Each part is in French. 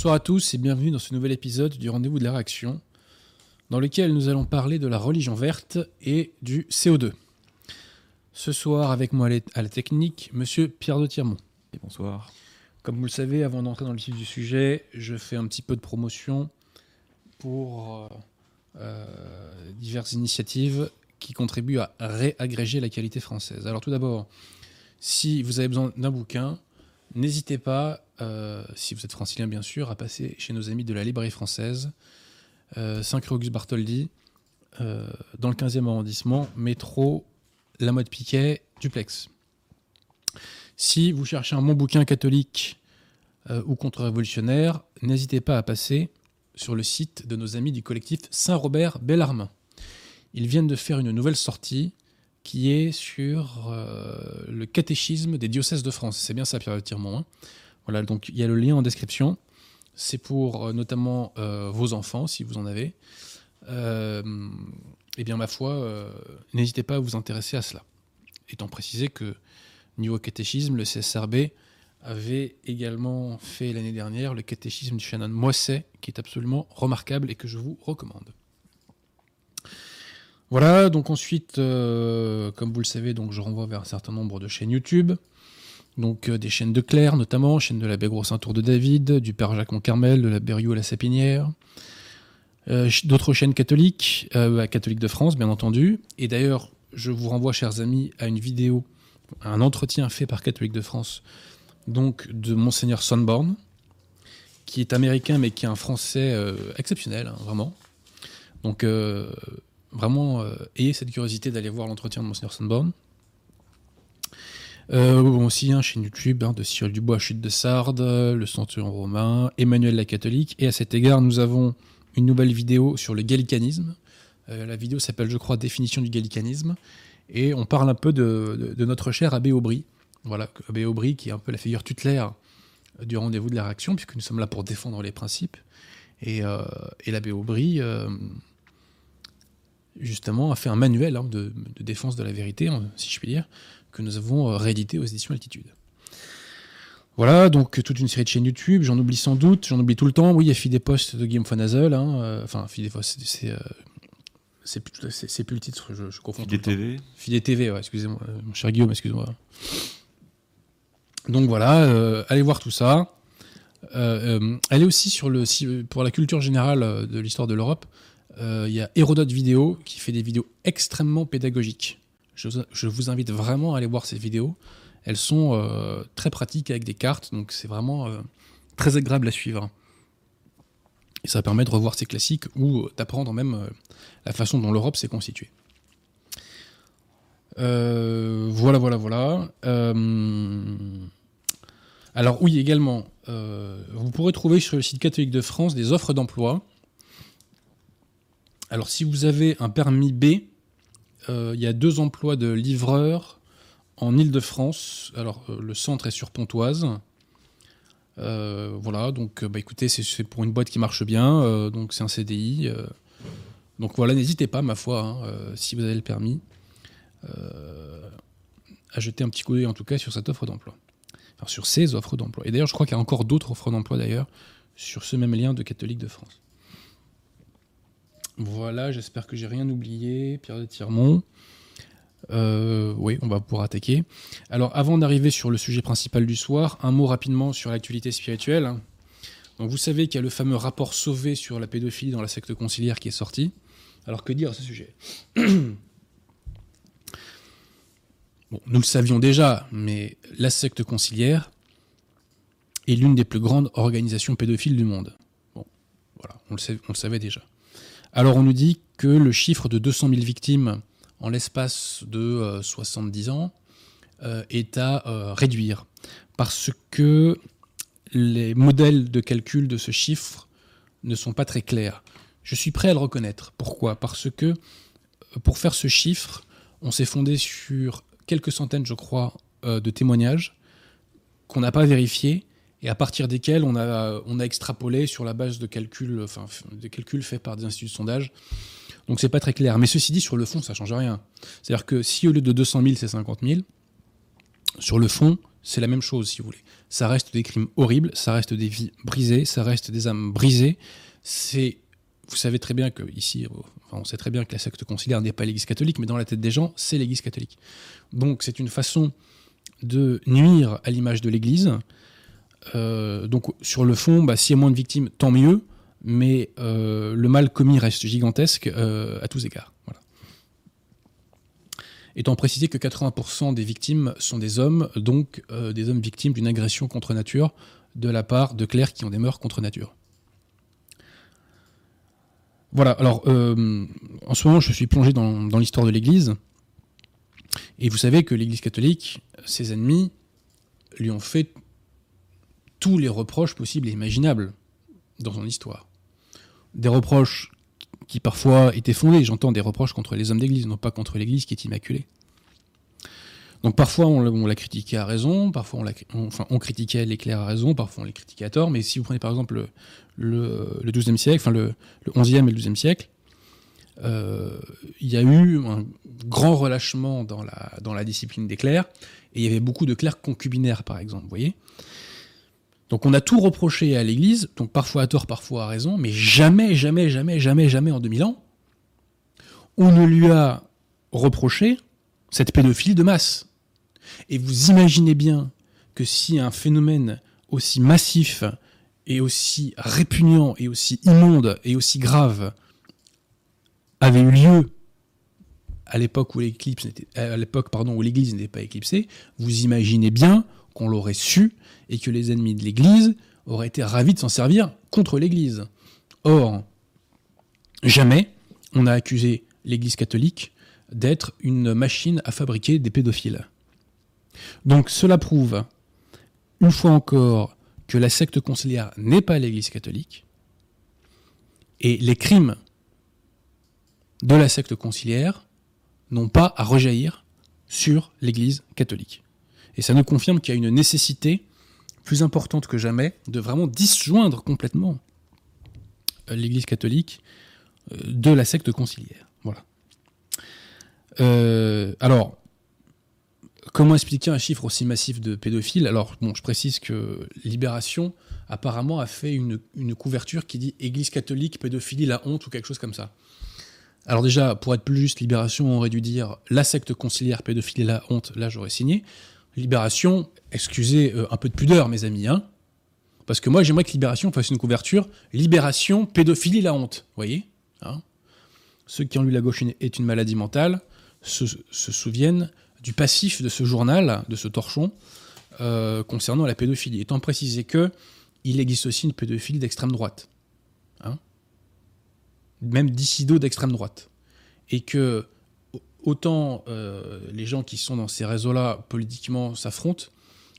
Bonsoir à tous et bienvenue dans ce nouvel épisode du Rendez-vous de la réaction, dans lequel nous allons parler de la religion verte et du CO2. Ce soir, avec moi à la technique, monsieur Pierre de Tirmont. bonsoir. Comme vous le savez, avant d'entrer dans le vif du sujet, je fais un petit peu de promotion pour euh, euh, diverses initiatives qui contribuent à réagréger la qualité française. Alors tout d'abord, si vous avez besoin d'un bouquin, n'hésitez pas, euh, si vous êtes francilien bien sûr, à passer chez nos amis de la librairie française, 5 rue Auguste Bartholdi, dans le 15e arrondissement, métro La Mode Piquet, duplex. Si vous cherchez un bon bouquin catholique euh, ou contre-révolutionnaire, n'hésitez pas à passer sur le site de nos amis du collectif Saint-Robert Bellarmin. Ils viennent de faire une nouvelle sortie qui est sur euh, le catéchisme des diocèses de France. C'est bien ça, Pierre Tirmont. Hein. voilà, donc il y a le lien en description. C'est pour euh, notamment vos enfants, si vous en avez. eh bien, ma foi, n'hésitez pas à vous intéresser à cela. Étant précisé que Niveau catéchisme, le CSRB avait également fait l'année dernière le catéchisme du Shannon Moisset, qui est absolument remarquable et que je vous recommande. Voilà, donc ensuite, euh, comme vous le savez, donc je renvoie vers un certain nombre de chaînes YouTube. Donc euh, des chaînes de Claire notamment, chaîne de l'abbé Gros Saint-Tour de David, du Père Jacques Carmel, de la Berriou à la Sapinière. Euh, d'autres chaînes catholiques, catholiques de France bien entendu. Et d'ailleurs, je vous renvoie, chers amis, à une vidéo un entretien fait par Catholique de France, donc de Monseigneur Sonborn, qui est américain mais qui est un français exceptionnel, hein, vraiment. Donc, vraiment, euh, ayez cette curiosité d'aller voir l'entretien de Monseigneur Sonborn. bon, aussi, hein, chaîne YouTube hein, de Cyril Dubois, Chute de Sardes, Le Centurion romain, Emmanuel la catholique. Et à cet égard, nous avons une nouvelle vidéo sur le gallicanisme. la vidéo s'appelle, je crois, Définition du gallicanisme et on parle un peu de, notre cher Abbé Aubry. Voilà, Abbé Aubry qui est un peu la figure tutélaire du rendez-vous de la réaction, puisque nous sommes là pour défendre les principes. Et, euh, l'abbé Aubry, euh, justement, a fait un manuel hein, de, défense de la vérité, hein, si je puis dire, que nous avons euh, réédité aux éditions Altitude. Voilà, donc toute une série de chaînes YouTube, j'en oublie sans doute, j'en oublie tout le temps. Oui, il y a Fidé Post de Guillaume Fonazel, hein, enfin, Fidé Post, c'est c'est plus, c'est, plus le titre, je, je confonds. Fidé TV Fidé TV, ouais, excusez-moi, euh, mon cher Guillaume, excuse-moi. Donc voilà, euh, allez voir tout ça. Euh, allez aussi sur le pour la culture générale de l'histoire de l'Europe. Il y a Hérodote Vidéo qui fait des vidéos extrêmement pédagogiques. Je, vous invite vraiment à aller voir ces vidéos. Elles sont très pratiques avec des cartes, donc c'est vraiment très agréable à suivre. Et ça permet de revoir ces classiques ou d'apprendre même euh, la façon dont l'Europe s'est constituée. Euh, voilà, voilà, voilà. Euh, alors oui, également, vous pourrez trouver sur le site catholique de France des offres d'emploi. Alors si vous avez un permis B, il y a deux emplois de livreur en Ile-de-France. Alors le centre est sur Pontoise. Euh, voilà, donc euh, bah, écoutez, c'est pour une boîte qui marche bien, euh, donc c'est un CDI. donc voilà, n'hésitez pas, ma foi, hein, si vous avez le permis, à jeter un petit coup d'œil en tout cas sur cette offre d'emploi. Enfin, sur ces offres d'emploi. Et d'ailleurs, je crois qu'il y a encore d'autres offres d'emploi d'ailleurs sur ce même lien de Catholique de France. Voilà, j'espère que j'ai rien oublié. Pierre de Tirmont. Euh, oui, on va pouvoir attaquer. Alors, avant d'arriver sur le sujet principal du soir, un mot rapidement sur l'actualité spirituelle. Vous savez qu'il y a le fameux rapport sauvé sur la pédophilie dans la secte conciliaire qui est sorti. Alors, que dire à ce sujet nous le savions déjà, mais la secte conciliaire est l'une des plus grandes organisations pédophiles du monde. Bon, voilà, on le savait déjà. Alors, on nous dit que le chiffre de 200 000 victimes en l'espace de 70 euh, ans euh, est à euh, réduire. Parce que les modèles de calcul de ce chiffre ne sont pas très clairs. Je suis prêt à le reconnaître. Pourquoi? Parce que pour faire ce chiffre, on s'est fondé sur quelques centaines, je crois, de témoignages qu'on n'a pas vérifiés et à partir desquels on a, on a extrapolé sur la base de calculs, enfin, des calculs faits par des instituts de sondage donc c'est pas très clair. Mais ceci dit, sur le fond, ça change rien. C'est-à-dire que si au lieu de 200 000, c'est 50 000, Sur le fond, c'est la même chose, si vous voulez. Ça reste des crimes horribles, ça reste des vies brisées, ça reste des âmes brisées. C'est, vous savez très bien que ici, on sait très bien que la secte conciliaire n'est pas l'Église catholique, mais dans la tête des gens, c'est l'Église catholique. Donc, c'est une façon de nuire à l'image de l'Église. Euh, donc, sur le fond, bah, s'il y a moins de victimes, tant mieux. Mais euh, le mal commis reste gigantesque euh, à tous égards. Voilà étant précisé que 80% des victimes sont des hommes, donc des hommes victimes d'une agression contre nature de la part de clercs qui ont des mœurs contre nature. Voilà, alors en ce moment je suis plongé dans l'histoire de l'Église, et vous savez que l'Église catholique, ses ennemis, lui ont fait tous les reproches possibles et imaginables dans son histoire. Des reproches qui parfois étaient fondés. J'entends des reproches contre les hommes d'église, non pas contre l'église qui est immaculée. Donc parfois on, l'a critiqué à raison, parfois on, critiquait les clercs à raison, parfois on les critiquait à tort, mais si vous prenez par exemple le, le, 12e siècle, enfin le, le 11e et le 12e siècle, euh, il y a eu un grand relâchement dans la, dans la discipline des clercs, et il y avait beaucoup de clercs concubinaires par exemple, vous voyez donc on a tout reproché à l'Église, donc parfois à tort, parfois à raison, mais jamais, jamais, jamais, jamais, jamais en 2000 ans, on ne lui a reproché cette pédophilie de masse. Et vous imaginez bien que si un phénomène aussi massif et aussi répugnant et aussi immonde et aussi grave avait eu lieu à l'époque où l'Église n'était pas éclipsée, vous imaginez bien qu'on l'aurait su et que les ennemis de l'Église auraient été ravis de s'en servir contre l'Église. Or, jamais on a accusé l'Église catholique d'être une machine à fabriquer des pédophiles. Donc cela prouve, une fois encore, que la secte conciliaire n'est pas l'Église catholique, et les crimes de la secte conciliaire n'ont pas à rejaillir sur l'Église catholique. Et ça nous confirme qu'il y a une nécessité plus importante que jamais de vraiment disjoindre complètement euh, l'Église catholique euh, de la secte conciliaire. Voilà. Euh, alors, comment expliquer un chiffre aussi massif de pédophiles? Alors, bon, je précise que Libération apparemment a fait une, une, couverture qui dit Église catholique, pédophilie, la honte ou quelque chose comme ça. Alors déjà, pour être plus juste, Libération aurait dû dire la secte conciliaire, pédophilie, la honte, là j'aurais signé. Libération, excusez euh, un peu de pudeur, mes amis, hein, parce que moi j'aimerais que Libération fasse une couverture Libération, pédophilie, la honte. Vous voyez hein. Ceux qui ont lu La gauche est une maladie mentale se, souviennent du passif de ce journal, de ce torchon, euh, concernant la pédophilie, étant précisé que il existe aussi une pédophilie d'extrême droite, hein. Même dissido d'extrême droite, et que autant euh, les gens qui sont dans ces réseaux-là politiquement s'affrontent,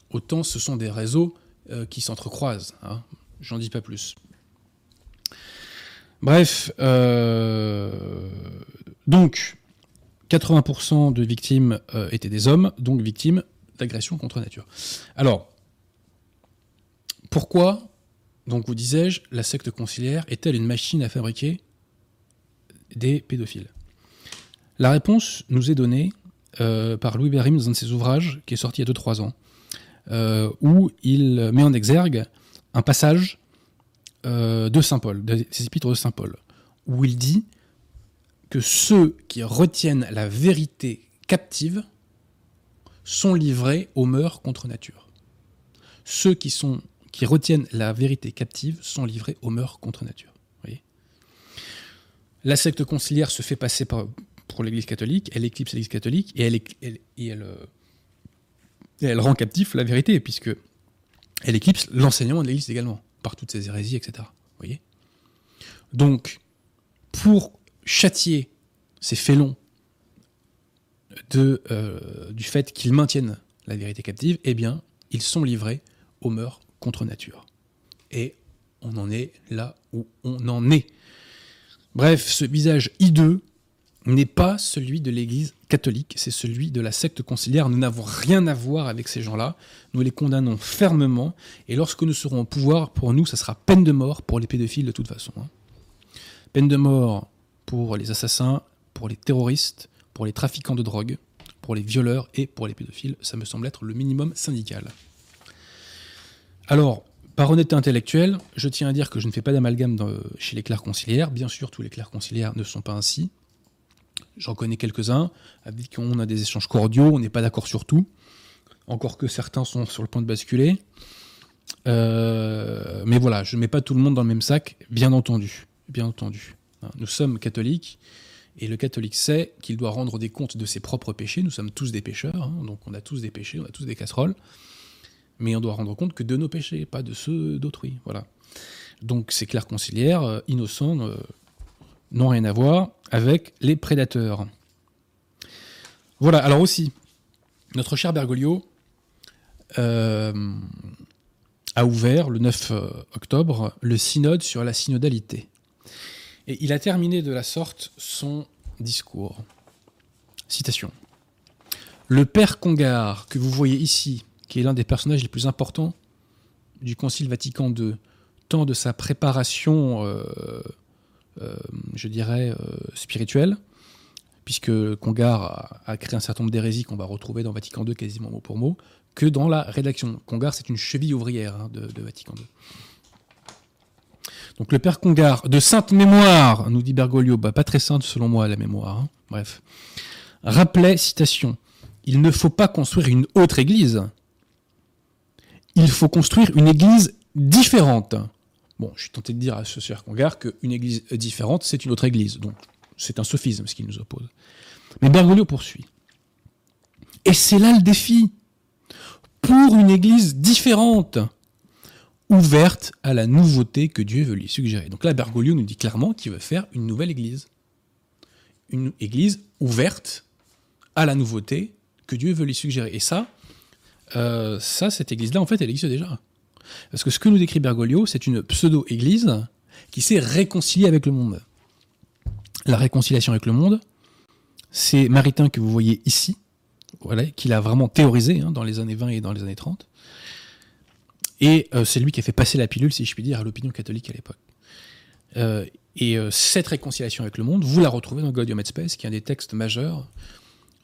autant ce sont des réseaux euh, qui s'entrecroisent. Hein. J'en dis pas plus. Bref, euh, donc 80% de victimes étaient des hommes, donc victimes d'agression contre nature. Alors, pourquoi, donc vous disais-je, la secte conciliaire est-elle une machine à fabriquer des pédophiles? La réponse nous est donnée euh, par Louis Bérim dans un de ses ouvrages qui est sorti il y a 2-3 ans, euh, où il met en exergue un passage euh, de Saint Paul, des épîtres de Saint Paul, où il dit que ceux qui retiennent la vérité captive sont livrés aux mœurs contre nature. Ceux qui retiennent la vérité captive sont livrés aux mœurs contre nature. la secte conciliaire se fait passer par, pour l'Église catholique, elle éclipse l'Église catholique et elle, elle, euh, elle, rend captif la vérité, puisque elle éclipse l'enseignement de l'Église également, par toutes ses hérésies, etc. voyez? Donc, pour châtier ces félons de, euh, du fait qu'ils maintiennent la vérité captive, eh bien, ils sont livrés aux mœurs contre nature. Et on en est là où on en est. Bref, ce visage hideux n'est pas celui de l'Église catholique, c'est celui de la secte conciliaire. Nous n'avons rien à voir avec ces gens-là. Nous les condamnons fermement. Et lorsque nous serons au pouvoir, pour nous, ça sera peine de mort pour les pédophiles de toute façon. Hein. Peine de mort pour les assassins, pour les terroristes, pour les trafiquants de drogue, pour les violeurs et pour les pédophiles. Ça me semble être le minimum syndical. Alors, par honnêteté intellectuelle, je tiens à dire que je ne fais pas d'amalgame chez les clercs conciliaires. Bien sûr, tous les clercs conciliaires ne sont pas ainsi. J'en connais quelques-uns avec qui on a des échanges cordiaux, on n'est pas d'accord sur tout, encore que certains sont sur le point de basculer. Euh, mais voilà, je ne mets pas tout le monde dans le même sac, bien entendu. Bien entendu. Nous sommes catholiques, et le catholique sait qu'il doit rendre des comptes de ses propres péchés. Nous sommes tous des pécheurs, hein, donc on a tous des péchés, on a tous des casseroles mais on doit rendre compte que de nos péchés, pas de ceux d'autrui. Voilà. Donc ces clercs conciliaires, euh, innocents, euh, n'ont rien à voir avec les prédateurs. Voilà, alors aussi, notre cher Bergoglio euh, a ouvert le 9 octobre le synode sur la synodalité. Et il a terminé de la sorte son discours. Citation. Le père Congar, que vous voyez ici, qui est l'un des personnages les plus importants du Concile Vatican II, tant de sa préparation, euh, euh, je dirais, euh, spirituelle, puisque Congar a, créé un certain nombre d'hérésies qu'on va retrouver dans Vatican II quasiment mot pour mot, que dans la rédaction. Congar, c'est une cheville ouvrière hein, de, Vatican II. Donc le père Congar, de sainte mémoire, nous dit Bergoglio, bah, pas très sainte selon moi la mémoire, hein. bref, rappelait, citation, il ne faut pas construire une autre église, il faut construire une église différente. Bon, je suis tenté de dire à ce Congar qu'une église différente, c'est une autre église. Donc, c'est un sophisme ce qui nous oppose. Mais Bergoglio poursuit. Et c'est là le défi. Pour une église différente, ouverte à la nouveauté que Dieu veut lui suggérer. Donc là, Bergoglio nous dit clairement qu'il veut faire une nouvelle église. Une église ouverte à la nouveauté que Dieu veut lui suggérer. Et ça, euh, ça, cette église-là, en fait, elle existe déjà. Parce que ce que nous décrit Bergoglio, c'est une pseudo-église qui s'est réconciliée avec le monde. La réconciliation avec le monde, c'est Maritain que vous voyez ici, voilà, qu'il a vraiment théorisé hein, dans les années 20 et dans les années 30. Et euh, c'est lui qui a fait passer la pilule, si je puis dire, à l'opinion catholique à l'époque. Euh, et cette réconciliation avec le monde, vous la retrouvez dans Gaudium et Spes, qui est un des textes majeurs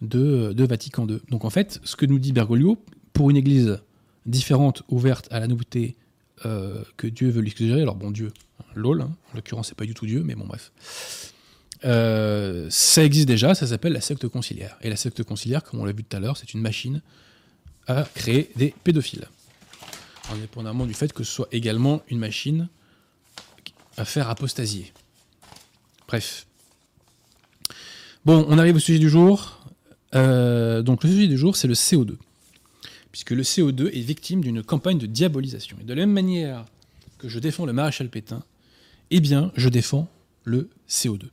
de Vatican II. Donc en fait, ce que nous dit Bergoglio, pour une église différente, ouverte à la nouveauté euh, que Dieu veut lui suggérer, alors bon, Dieu, lol, hein, en l'occurrence, c'est pas du tout Dieu, mais bon, bref. Euh, ça existe déjà, ça s'appelle la secte conciliaire. Et la secte conciliaire, comme on l'a vu tout à l'heure, c'est une machine à créer des pédophiles. Indépendamment du fait que ce soit également une machine à faire apostasier. Bref. Bon, on arrive au sujet du jour. Euh, donc le sujet du jour, c'est le CO2 puisque le CO2 est victime d'une campagne de diabolisation. Et de la même manière que je défends le maréchal Pétain, eh bien, je défends le CO2.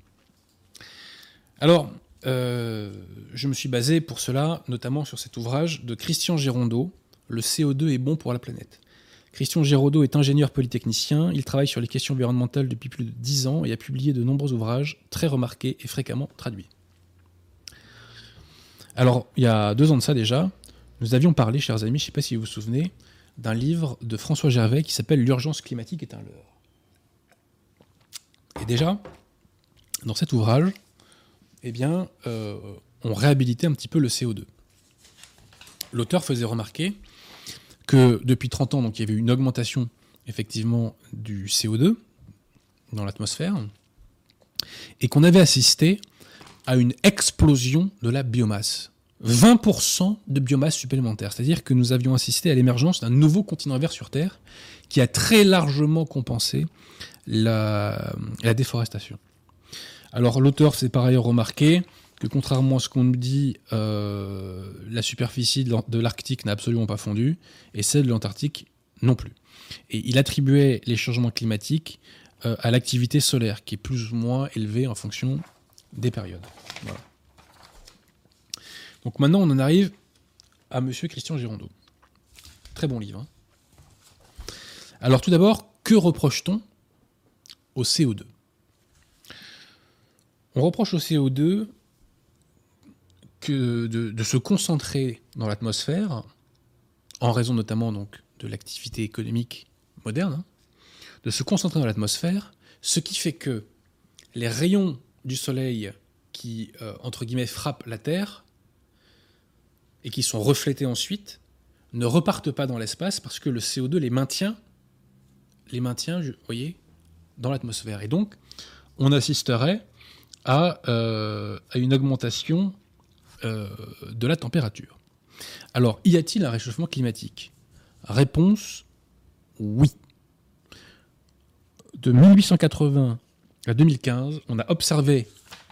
Alors, euh, je me suis basé pour cela notamment sur cet ouvrage de Christian Gérondeau, Le CO2 est bon pour la planète. Christian Gérondeau est ingénieur polytechnicien, il travaille sur les questions environnementales depuis plus de dix ans et a publié de nombreux ouvrages très remarqués et fréquemment traduits. Alors, il y a deux ans de ça déjà, nous avions parlé, chers amis, je ne sais pas si vous vous souvenez, d'un livre de François Gervais qui s'appelle L'urgence climatique est un leurre. Et déjà, dans cet ouvrage, eh bien, euh, on réhabilitait un petit peu le CO2. L'auteur faisait remarquer que depuis 30 ans, donc, il y avait une augmentation effectivement du CO2 dans l'atmosphère, et qu'on avait assisté à une explosion de la biomasse. 20% de biomasse supplémentaire. C'est-à-dire que nous avions assisté à l'émergence d'un nouveau continent vert sur Terre qui a très largement compensé la, déforestation. Alors l'auteur s'est par ailleurs remarqué que contrairement à ce qu'on nous dit, euh, la superficie de l'Arctique n'a absolument pas fondu et celle de l'Antarctique non plus. Et il attribuait les changements climatiques euh, à l'activité solaire qui est plus ou moins élevée en fonction des périodes. Voilà. Donc maintenant, on en arrive à Monsieur Christian Girondeau. Très bon livre. Hein. Alors tout d'abord, que reproche-t-on au CO2 On reproche au CO2 que de, se concentrer dans l'atmosphère, en raison notamment donc, de l'activité économique moderne, hein, de se concentrer dans l'atmosphère, ce qui fait que les rayons du Soleil qui, euh, entre guillemets, frappent la Terre et qui sont reflétés ensuite ne repartent pas dans l'espace parce que le CO2 les maintient, les maintient, voyez, dans l'atmosphère. Et donc, on assisterait à, euh, à une augmentation euh, de la température. Alors, y a-t-il un réchauffement climatique? Réponse oui. De 1880 à 2015, on a observé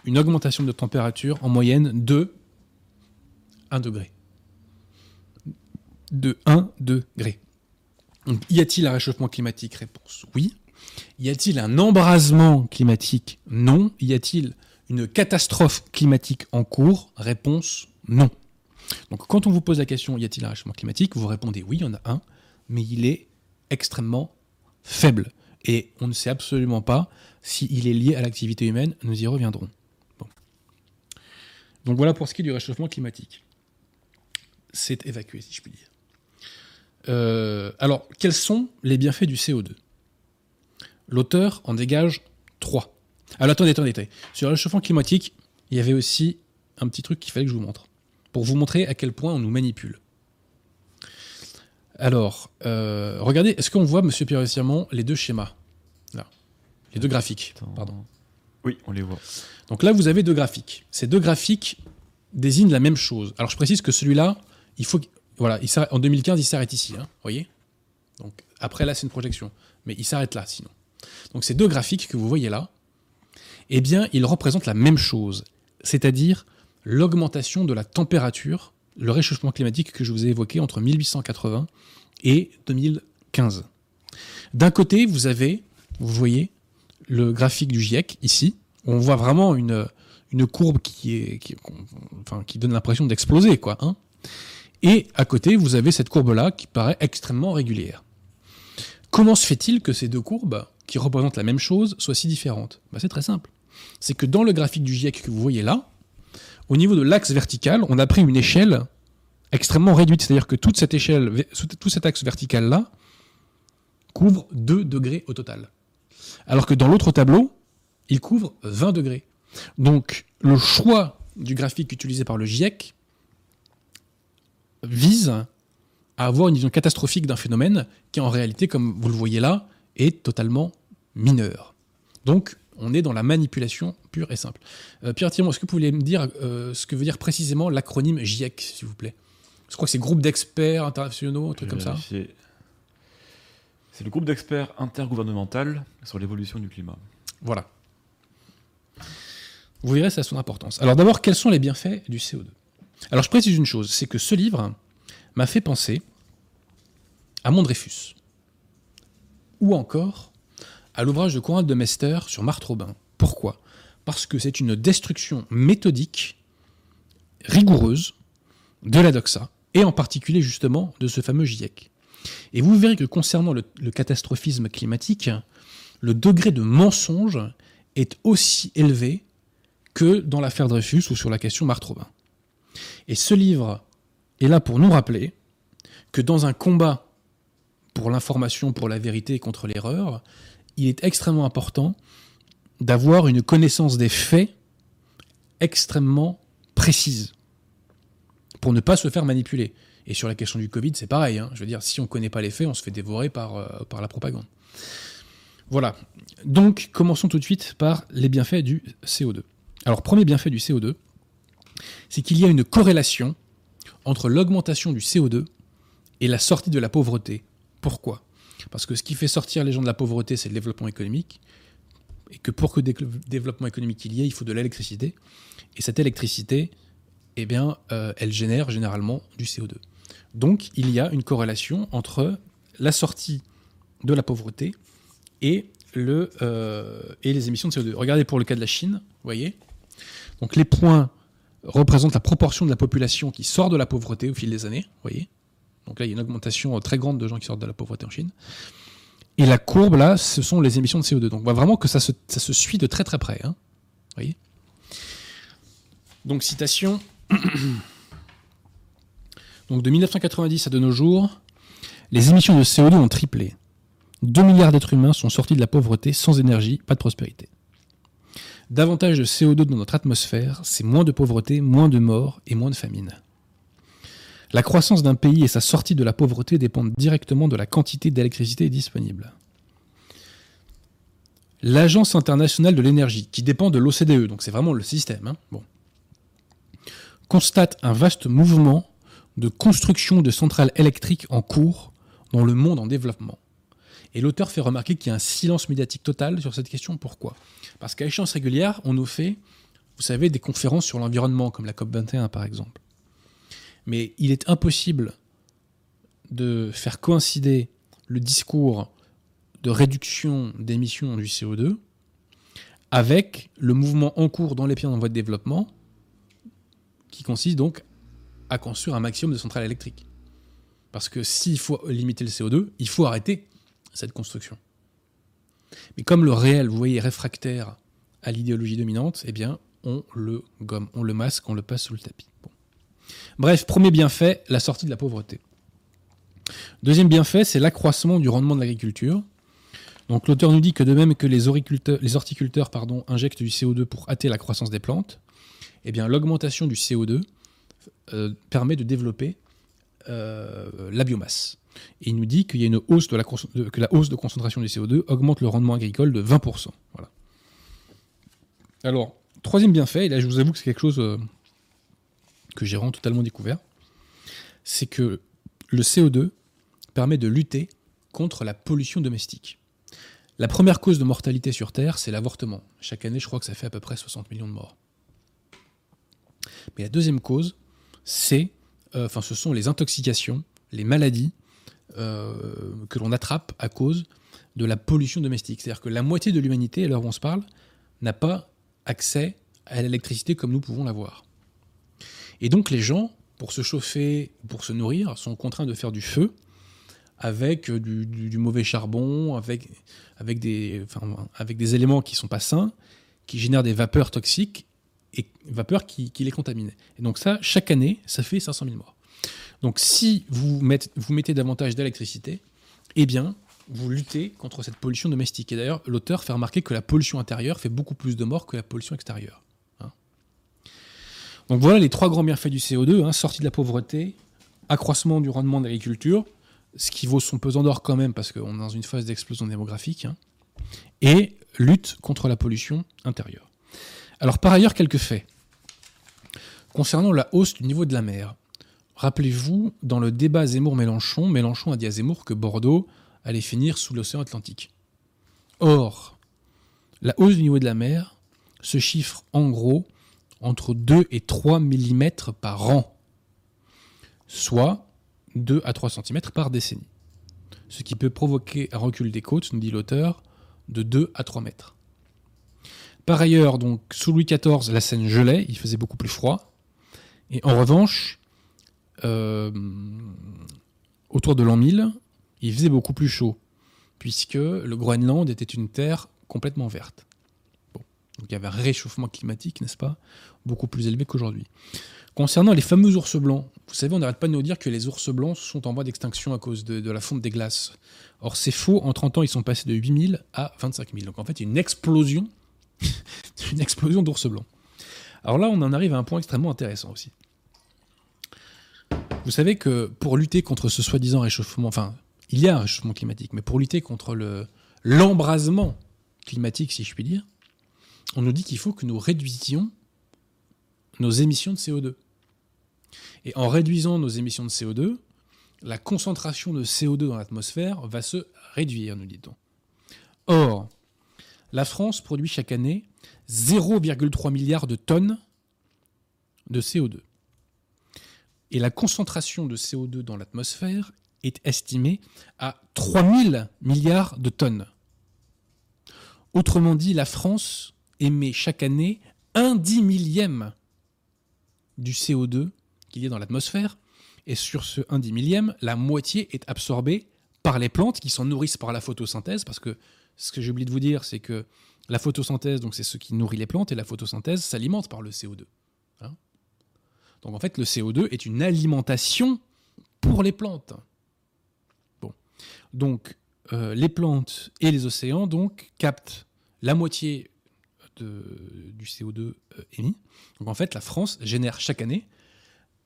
une augmentation de température en moyenne de 1 degré. De 1 degré. Y a-t-il un réchauffement climatique? Réponse oui. Y a-t-il un embrasement climatique? Non. Y a-t-il une catastrophe climatique en cours? Réponse non. Donc quand on vous pose la question y a-t-il un réchauffement climatique? Vous répondez oui, il y en a un, mais il est extrêmement faible. Et on ne sait absolument pas s'il est lié à l'activité humaine, nous y reviendrons. Donc voilà pour ce qui est du réchauffement climatique. C'est évacué, si je puis dire. Euh, alors, quels sont les bienfaits du CO2 L'auteur en dégage trois. Alors attendez, attendez, attendez. Sur le réchauffement climatique, il y avait aussi un petit truc qu'il fallait que je vous montre. Pour vous montrer à quel point on nous manipule. Alors, euh, regardez, est-ce qu'on voit, monsieur Pierre les deux schémas? Là. Les deux graphiques, pardon. Oui, on les voit. Donc là, vous avez deux graphiques. Ces deux graphiques désignent la même chose. Alors je précise que celui-là, il faut. Voilà, il en 2015, il s'arrête ici. Hein, voyez Donc après, là, c'est une projection. Mais il s'arrête là, sinon. Donc ces deux graphiques que vous voyez là, eh bien, ils représentent la même chose. C'est-à-dire l'augmentation de la température, le réchauffement climatique que je vous ai évoqué entre 1880 et 2015. D'un côté, vous avez, vous voyez, le graphique du GIEC ici. On voit vraiment une, courbe qui donne l'impression d'exploser, quoi. Hein et à côté, vous avez cette courbe-là qui paraît extrêmement régulière. Comment se fait-il que ces deux courbes, qui représentent la même chose, soient si différentes? Ben, C'est très simple. C'est que dans le graphique du GIEC que vous voyez là, au niveau de l'axe vertical, on a pris une échelle extrêmement réduite. C'est-à-dire que toute cette échelle, tout cet axe vertical-là, couvre 2 degrés au total. Alors que dans l'autre tableau, il couvre 20 degrés. Donc le choix du graphique utilisé par le GIEC vise à avoir une vision catastrophique d'un phénomène qui en réalité, comme vous le voyez là, est totalement mineur. Donc on est dans la manipulation pure et simple. Euh, Pierre Thiron, est-ce que vous pouvez me dire euh, ce que veut dire précisément l'acronyme GIEC, s'il vous plaît? Je crois que c'est groupe d'experts internationaux, un truc comme ça. C'est le groupe d'experts intergouvernemental sur l'évolution du climat. Voilà. Vous verrez, ça a son importance. Alors d'abord, quels sont les bienfaits du CO2 Alors je précise une chose, c'est que ce livre m'a fait penser à Mondrefus. Ou encore à l'ouvrage de Conrad de Mester sur Marthe Robin. Pourquoi? Parce que c'est une destruction méthodique, rigoureuse, de la doxa, et en particulier justement de ce fameux GIEC. Et vous verrez que concernant le, catastrophisme climatique, le degré de mensonge est aussi élevé que dans l'affaire Dreyfus ou sur la question Marthe Robin. Et ce livre est là pour nous rappeler que dans un combat pour l'information, pour la vérité et contre l'erreur, il est extrêmement important d'avoir une connaissance des faits extrêmement précise pour ne pas se faire manipuler. Et sur la question du Covid, c'est pareil. Hein. Je veux dire, si on ne connaît pas les faits, on se fait dévorer euh, par la propagande. Voilà. Donc, commençons tout de suite par les bienfaits du CO2. Alors, premier bienfait du CO2, c'est qu'il y a une corrélation entre l'augmentation du CO2 et la sortie de la pauvreté. Pourquoi? Parce que ce qui fait sortir les gens de la pauvreté, c'est le développement économique. Et que pour que le développement économique il y ait, il faut de l'électricité. Et cette électricité, eh bien, euh, elle génère généralement du CO2. Donc, il y a une corrélation entre la sortie de la pauvreté et, euh, et les émissions de CO2. Regardez pour le cas de la Chine, vous voyez? Donc, les points représentent la proportion de la population qui sort de la pauvreté au fil des années, voyez. Donc là, il y a une augmentation très grande de gens qui sortent de la pauvreté en Chine. Et la courbe, là, ce sont les émissions de CO2. Donc on voit vraiment que ça se, suit de très très près. Hein. Voyez Donc citation. Donc de 1990 à de nos jours, les émissions de CO2 ont triplé. 2 milliards d'êtres humains sont sortis de la pauvreté sans énergie, pas de prospérité. Davantage de CO2 dans notre atmosphère, c'est moins de pauvreté, moins de morts et moins de famine. La croissance d'un pays et sa sortie de la pauvreté dépendent directement de la quantité d'électricité disponible. L'Agence internationale de l'énergie, qui dépend de l'OCDE, donc c'est vraiment le système, hein, constate un vaste mouvement de construction de centrales électriques en cours dans le monde en développement. Et l'auteur fait remarquer qu'il y a un silence médiatique total sur cette question. Pourquoi? Parce qu'à échéance régulière, on nous fait, vous savez, des conférences sur l'environnement, comme la COP21 par exemple. Mais il est impossible de faire coïncider le discours de réduction d'émissions du CO2 avec le mouvement en cours dans les pays en voie de développement, qui consiste donc à construire un maximum de centrales électriques. Parce que s'il faut limiter le CO2, il faut arrêter cette construction. Mais comme le réel, vous voyez, est réfractaire à l'idéologie dominante, eh bien, on le gomme, on le masque, on le passe sous le tapis. Bref, premier bienfait, la sortie de la pauvreté. Deuxième bienfait, c'est l'accroissement du rendement de l'agriculture. Donc l'auteur nous dit que de même que les, horticulteurs injectent du CO2 pour hâter la croissance des plantes, eh l'augmentation du CO2 euh, permet de développer euh, la biomasse. Et il nous dit qu'il y a une hausse de la, que la hausse de concentration du CO2 augmente le rendement agricole de 20%. Voilà. Alors, troisième bienfait, et là je vous avoue que c'est quelque chose euh, que j'ai vraiment totalement découvert, c'est que le CO2 permet de lutter contre la pollution domestique. La première cause de mortalité sur Terre, c'est l'avortement. Chaque année, je crois que ça fait à peu près 60 millions de morts. Mais la deuxième cause, c'est, euh, enfin, ce sont les intoxications, les maladies que l'on attrape à cause de la pollution domestique. C'est-à-dire que la moitié de l'humanité, à l'heure où on se parle, n'a pas accès à l'électricité comme nous pouvons l'avoir. Et donc les gens, pour se chauffer, pour se nourrir, sont contraints de faire du feu avec du, mauvais charbon, avec, des, éléments qui ne sont pas sains, qui génèrent des vapeurs toxiques et vapeurs qui, les contaminent. Et donc ça, chaque année, ça fait 500 000 morts. Donc si vous mettez, davantage d'électricité, eh bien, vous luttez contre cette pollution domestique. Et d'ailleurs, l'auteur fait remarquer que la pollution intérieure fait beaucoup plus de morts que la pollution extérieure. Hein. Donc voilà les trois grands bienfaits du CO2, hein, sortie de la pauvreté, accroissement du rendement de l'agriculture, ce qui vaut son pesant d'or quand même parce qu'on est dans une phase d'explosion démographique, hein, et lutte contre la pollution intérieure. Alors par ailleurs, quelques faits. Concernant la hausse du niveau de la mer, rappelez-vous, dans le débat Zemmour-Mélenchon, Mélenchon a dit à Zemmour que Bordeaux allait finir sous l'océan Atlantique. Or, la hausse du niveau de la mer se chiffre en gros entre 2 et 3 mm par an, soit 2 à 3 cm par décennie. Ce qui peut provoquer un recul des côtes, nous dit l'auteur, de 2 à 3 mètres. Par ailleurs, donc, sous Louis XIV, la Seine gelait, il faisait beaucoup plus froid. Et en revanche, euh, autour de l'an 1000, il faisait beaucoup plus chaud, puisque le Groenland était une terre complètement verte. Donc il y avait un réchauffement climatique, n'est-ce pas, beaucoup plus élevé qu'aujourd'hui. Concernant les fameux ours blancs, vous savez, on n'arrête pas de nous dire que les ours blancs sont en voie d'extinction à cause de, la fonte des glaces. Or, c'est faux. En 30 ans, ils sont passés de 8000 à 25 000. Donc, en fait, une explosion, une explosion d'ours blancs. Alors là, on en arrive à un point extrêmement intéressant aussi. Vous savez que pour lutter contre ce soi-disant réchauffement, enfin, il y a un réchauffement climatique, mais pour lutter contre le, l'embrasement climatique, si je puis dire, on nous dit qu'il faut que nous réduisions nos émissions de CO2. Et en réduisant nos émissions de CO2, la concentration de CO2 dans l'atmosphère va se réduire, nous dit-on. Or, la France produit chaque année 0,3 milliard de tonnes de CO2. Et la concentration de CO2 dans l'atmosphère est estimée à 3000 milliards de tonnes. Autrement dit, la France émet chaque année un dix millième du CO2 qu'il y a dans l'atmosphère. Et sur ce 1 dix millième, la moitié est absorbée par les plantes qui s'en nourrissent par la photosynthèse, parce que ce que j'ai oublié de vous dire, c'est que la photosynthèse, donc c'est ce qui nourrit les plantes, et la photosynthèse s'alimente par le CO2. Donc en fait, le CO2 est une alimentation pour les plantes. Bon. Donc, euh, les plantes et les océans donc captent la moitié du CO2 euh, émis. Donc en fait, la France génère chaque année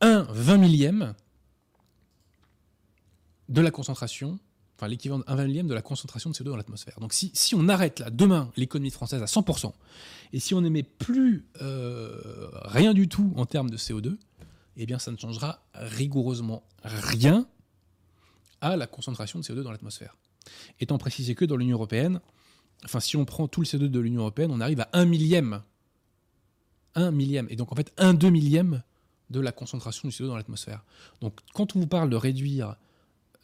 un 20 millième de la concentration, l'équivalent d'un millième de la concentration de CO2 dans l'atmosphère. Donc si, si on arrête là, demain, l'économie française à 100%, et si on n'émet plus euh, rien du tout en termes de CO2, eh bien ça ne changera rigoureusement rien à la concentration de CO2 dans l'atmosphère. Étant précisé que dans l'Union européenne, enfin si on prend tout le CO2 de l'Union européenne, on arrive à un millième. Un millième. Et donc en fait, un deux millième de la concentration du CO2 dans l'atmosphère. Donc quand on vous parle de réduire,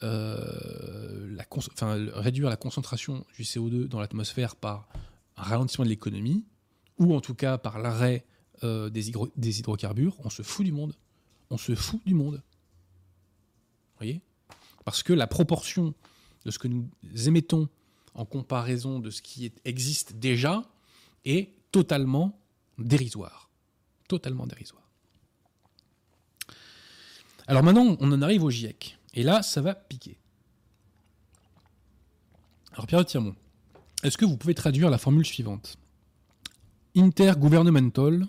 euh, réduire la concentration du CO2 dans l'atmosphère par un ralentissement de l'économie, ou en tout cas par l'arrêt euh, des, des hydrocarbures, on se fout du monde. On se fout du monde. Vous voyez? Parce que la proportion de ce que nous émettons en comparaison de ce qui existe déjà est totalement dérisoire. Totalement dérisoire. Alors maintenant, on en arrive au GIEC. Et là, ça va piquer. Alors Pierre Tirmont, est-ce que vous pouvez traduire la formule suivante? Intergovernmental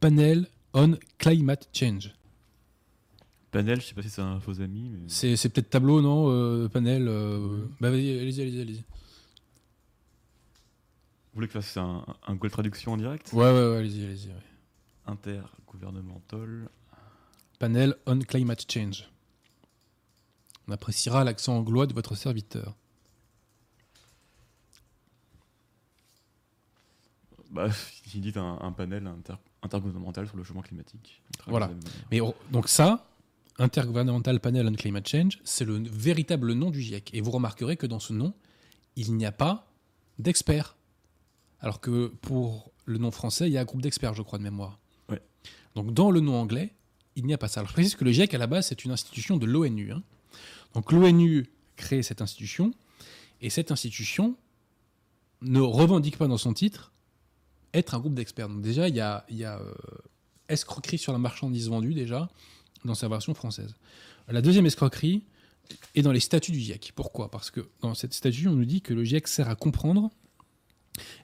Panel on Climate Change. Panel, je sais pas si c'est un faux ami. Mais... C'est, peut-être tableau, non euh, Panel. Euh, bah, allez-y, allez-y, allez-y. Vous voulez que je fasse un, un Google Traduction en direct? Ouais, ouais, ouais allez-y, allez-y. Ouais. Intergouvernemental. Panel on Climate Change. On appréciera l'accent anglois de votre serviteur. Bah, il dit un, panel intergouvernemental sur le changement climatique. Voilà. Mais donc ça, Intergovernmental Panel on Climate Change, c'est le véritable nom du GIEC. Et vous remarquerez que dans ce nom, il n'y a pas d'experts. Alors que pour le nom français, il y a un groupe d'experts, je crois, de mémoire. Donc dans le nom anglais, il n'y a pas ça. Alors je précise que le GIEC, à la base, c'est une institution de l'ONU. Hein. Donc l'ONU crée cette institution, et cette institution ne revendique pas dans son titre être un groupe d'experts. Donc déjà, il y a, euh, escroquerie sur la marchandise vendue, déjà, dans sa version française. La deuxième escroquerie est dans les statuts du GIEC. Pourquoi? Parce que dans cette statut, on nous dit que le GIEC sert à comprendre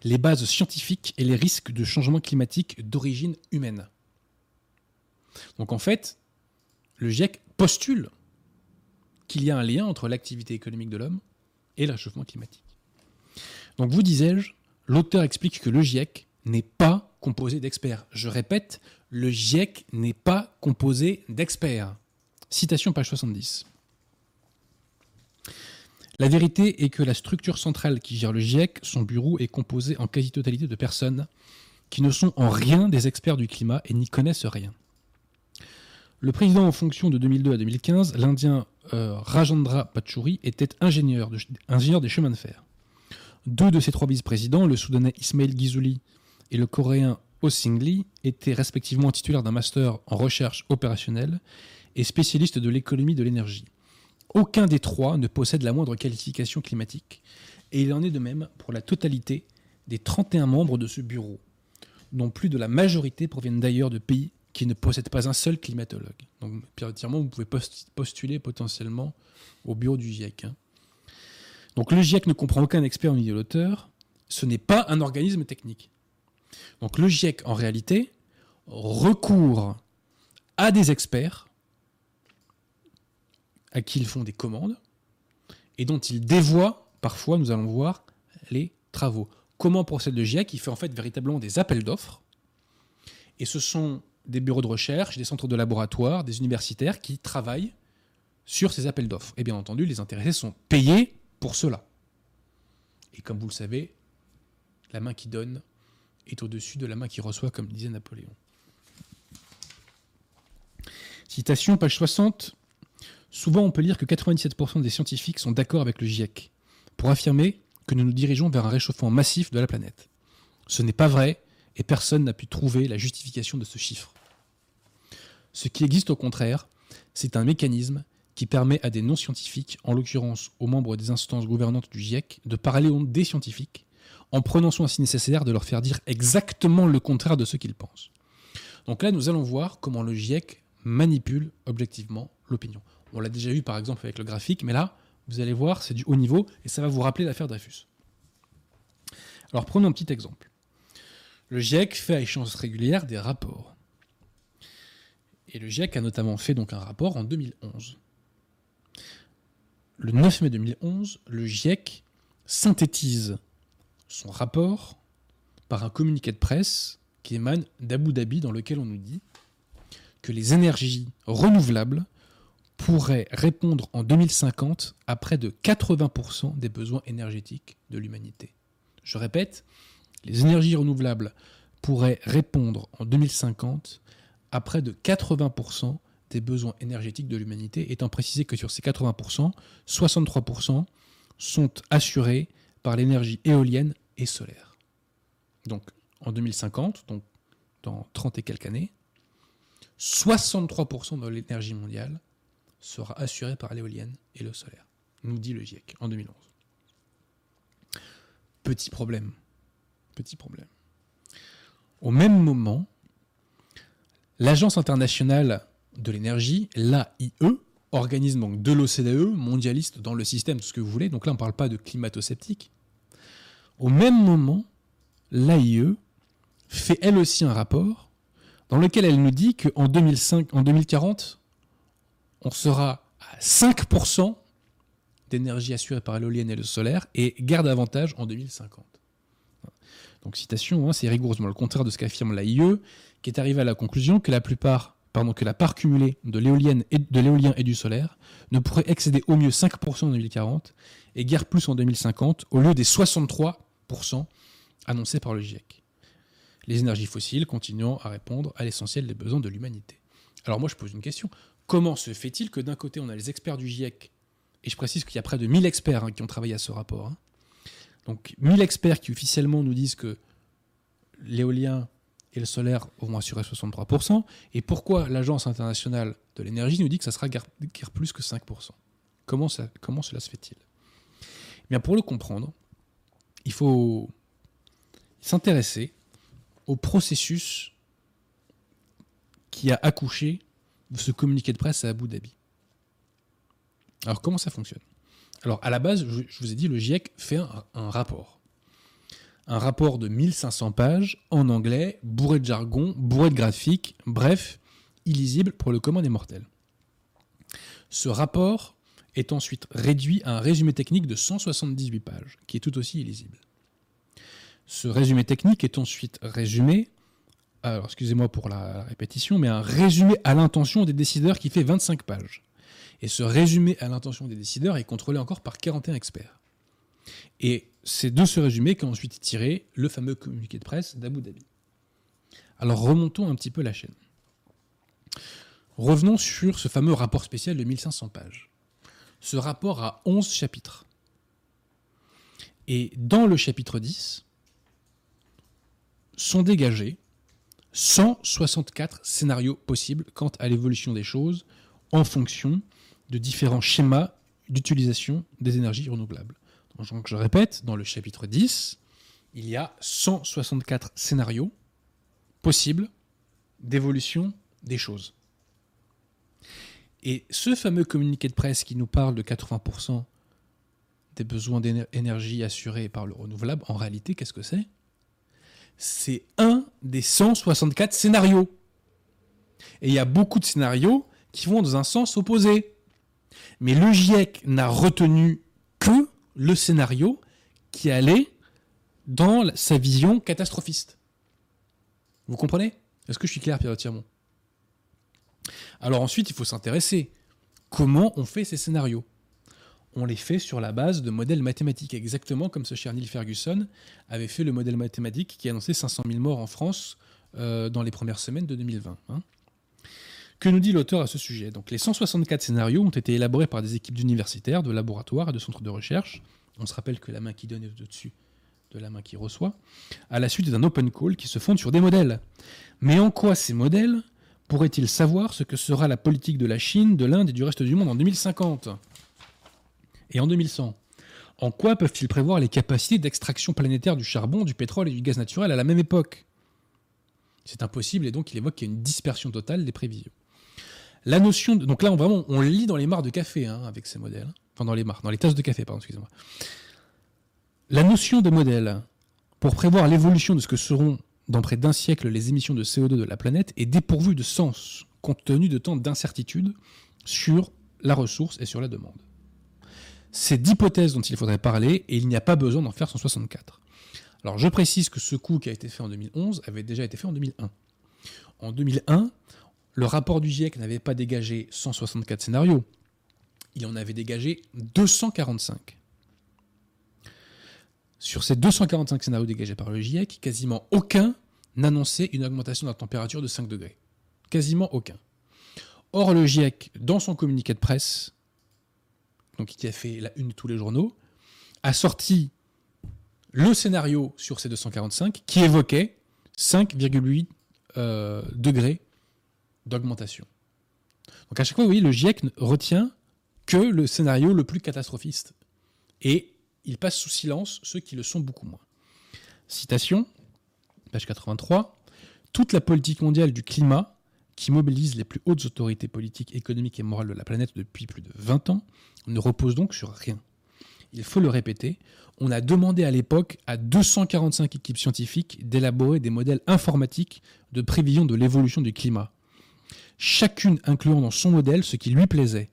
les bases scientifiques et les risques de changement climatique d'origine humaine. Donc en fait, le GIEC postule qu'il y a un lien entre l'activité économique de l'homme et le climatique. Donc vous disais-je, l'auteur explique que le GIEC n'est pas composé d'experts. Je répète, le GIEC n'est pas composé d'experts. Citation page 70. La vérité est que la structure centrale qui gère le GIEC, son bureau, est composée en quasi-totalité de personnes qui ne sont en rien des experts du climat et n'y connaissent rien. Le président en fonction de 2002 à 2015, l'Indien euh, Rajendra Pachouri, était ingénieur, des chemins de fer. Deux de ses trois vice-présidents, le Soudanais Ismail Ghizouli et le Coréen Oh Singli, étaient respectivement titulaires d'un master en recherche opérationnelle et spécialistes de l'économie de l'énergie. Aucun des trois ne possède la moindre qualification climatique, et il en est de même pour la totalité des 31 membres de ce bureau, dont plus de la majorité proviennent d'ailleurs de pays qui ne possèdent pas un seul climatologue. Donc, Pierre Tirement, vous pouvez postuler potentiellement au bureau du GIEC. Hein. Donc, le GIEC ne comprend aucun expert en l'auteur. Ce n'est pas un organisme technique. Donc, le GIEC, en réalité, recourt à des experts à qui ils font des commandes et dont ils dévoient, parfois, nous allons voir, les travaux. Comment procède le GIEC Il fait en fait véritablement des appels d'offres. Et ce sont des bureaux de recherche, des centres de laboratoire, des universitaires qui travaillent sur ces appels d'offres. Et bien entendu, les intéressés sont payés pour cela. Et comme vous le savez, la main qui donne est au-dessus de la main qui reçoit, comme disait Napoléon. Citation, page 60. Souvent, on peut lire que 97% des scientifiques sont d'accord avec le GIEC pour affirmer que nous nous dirigeons vers un réchauffement massif de la planète. Ce n'est pas vrai et personne n'a pu trouver la justification de ce chiffre. Ce qui existe au contraire, c'est un mécanisme qui permet à des non-scientifiques, en l'occurrence aux membres des instances gouvernantes du GIEC, de parler des scientifiques, en prenant soin si nécessaire de leur faire dire exactement le contraire de ce qu'ils pensent. Donc là, nous allons voir comment le GIEC manipule objectivement l'opinion. On l'a déjà vu par exemple avec le graphique, mais là, vous allez voir, c'est du haut niveau et ça va vous rappeler l'affaire Dreyfus. Alors prenons un petit exemple. Le GIEC fait à échéance régulière des rapports. Et le GIEC a notamment fait donc un rapport en 2011. le 9 mai 2011, le GIEC synthétise son rapport par un communiqué de presse qui émane d'Abu Dhabi dans lequel on nous dit que les énergies renouvelables pourraient répondre en 2050 à près de 80% des besoins énergétiques de l'humanité. Je répète, les énergies renouvelables pourraient répondre en 2050 à près de 80% des besoins énergétiques de l'humanité, étant précisé que sur ces 80%, 63% sont assurés par l'énergie éolienne et solaire. Donc en 2050, donc dans 30 et quelques années, 63% de l'énergie mondiale sera assurée par l'éolienne et le solaire, nous dit le GIEC en 2011. Petit problème. Petit problème. Au même moment, l'Agence internationale de l'énergie, l'AIE, organisme de l'OCDE, mondialiste dans le système, tout ce que vous voulez, donc là on ne parle pas de climato-sceptique. Au même moment, l'AIE fait elle aussi un rapport dans lequel elle nous dit qu'en 2005, en 2040, on sera à 5% d'énergie assurée par l'éolienne et le solaire et garde avantage en 2050. Citation, hein, c'est rigoureusement le contraire de ce qu'affirme l'AIE, qui est arrivé à la conclusion que la plupart, pardon, que la part cumulée de l'éolien et du solaire ne pourrait excéder au mieux 5% en 2040 et guère plus en 2050 au lieu des 63% annoncés par le GIEC. Les énergies fossiles continuant à répondre à l'essentiel des besoins de l'humanité. Alors moi je pose une question. Comment se fait-il que d'un côté on a les experts du GIEC, et je précise qu'il y a près de 1000 experts hein, qui ont travaillé à ce rapport, hein, donc 1000 experts qui officiellement nous disent que l'éolien et le solaire vont assurer 63%. Et pourquoi l'Agence internationale de l'énergie nous dit que ça sera guère, plus que 5% comment, ça, comment cela se fait-il? Eh Bien Pour le comprendre, il faut s'intéresser au processus qui a accouché de ce communiqué de presse à Abu Dhabi. Alors comment ça fonctionne? Alors, à la base, je, vous ai dit, le GIEC fait un, rapport. Un rapport de 1500 pages, en anglais, bourré de jargon, bourré de graphiques, bref, illisible pour le commun des mortels. Ce rapport est ensuite réduit à un résumé technique de 178 pages, qui est tout aussi illisible. Ce résumé technique est ensuite résumé, alors excusez-moi pour la répétition, mais un résumé à l'intention des décideurs qui fait 25 pages. Et ce résumé à l'intention des décideurs est contrôlé encore par 41 experts. Et c'est de ce résumé qu'a ensuite tiré le fameux communiqué de presse d'Abu Dhabi. Alors remontons un petit peu la chaîne. Revenons sur ce fameux rapport spécial de 1500 pages. Ce rapport a 11 chapitres. Et dans le chapitre 10 sont dégagés 164 scénarios possibles quant à l'évolution des choses en fonction de différents schémas d'utilisation des énergies renouvelables. Donc, je répète, dans le chapitre 10, il y a 164 scénarios possibles d'évolution des choses. Et ce fameux communiqué de presse qui nous parle de 80% des besoins d'énergie assurés par le renouvelable, en réalité, qu'est-ce que c'est? C'est un des 164 scénarios. Et il y a beaucoup de scénarios qui vont dans un sens opposé. Mais le GIEC n'a retenu que le scénario qui allait dans sa vision catastrophiste. Vous comprenez? Est-ce que je suis clair, Pierre Tirmont? Alors ensuite, il faut s'intéresser. Comment on fait ces scénarios? On les fait sur la base de modèles mathématiques, exactement comme ce cher Neil Ferguson avait fait le modèle mathématique qui annonçait 500 000 morts en France euh, dans les premières semaines de 2020. Que nous dit l'auteur à ce sujet? Donc, Les 164 scénarios ont été élaborés par des équipes d'universitaires, de laboratoires et de centres de recherche. On se rappelle que la main qui donne est au-dessus de la main qui reçoit, à la suite d'un open call qui se fonde sur des modèles. Mais en quoi ces modèles pourraient-ils savoir ce que sera la politique de la Chine, de l'Inde et du reste du monde en 2050 et en 2100 En quoi peuvent-ils prévoir les capacités d'extraction planétaire du charbon, du pétrole et du gaz naturel à la même époque? C'est impossible et donc il évoque qu'il y a une dispersion totale des prévisions. La notion de, donc là, vraiment, on lit dans les mares de café hein, avec ces modèles. Enfin, dans les mares, dans les tasses de café, pardon, excusez-moi. La notion de modèle pour prévoir l'évolution de ce que seront dans près d'un siècle les émissions de CO2 de la planète est dépourvue de sens, compte tenu de tant d'incertitudes sur la ressource et sur la demande. C'est d'hypothèses dont il faudrait parler et il n'y a pas besoin d'en faire 164. Alors je précise que ce coup qui a été fait en 2011 avait déjà été fait en 2001. En 2001, le rapport du GIEC n'avait pas dégagé 164 scénarios, il en avait dégagé 245. Sur ces 245 scénarios dégagés par le GIEC, quasiment aucun n'annonçait une augmentation de la température de 5 degrés. Quasiment aucun. Or, le GIEC, dans son communiqué de presse, donc qui a fait la une de tous les journaux, a sorti le scénario sur ces 245 qui évoquait 5,8 euh, degrés d'augmentation. Donc à chaque fois, vous voyez, le GIEC retient que le scénario le plus catastrophiste. Et il passe sous silence ceux qui le sont beaucoup moins. Citation, page 83. Toute la politique mondiale du climat, qui mobilise les plus hautes autorités politiques, économiques et morales de la planète depuis plus de 20 ans, ne repose donc sur rien. Il faut le répéter, on a demandé à l'époque à 245 équipes scientifiques d'élaborer des modèles informatiques de prévision de l'évolution du climat, chacune incluant dans son modèle ce qui lui plaisait.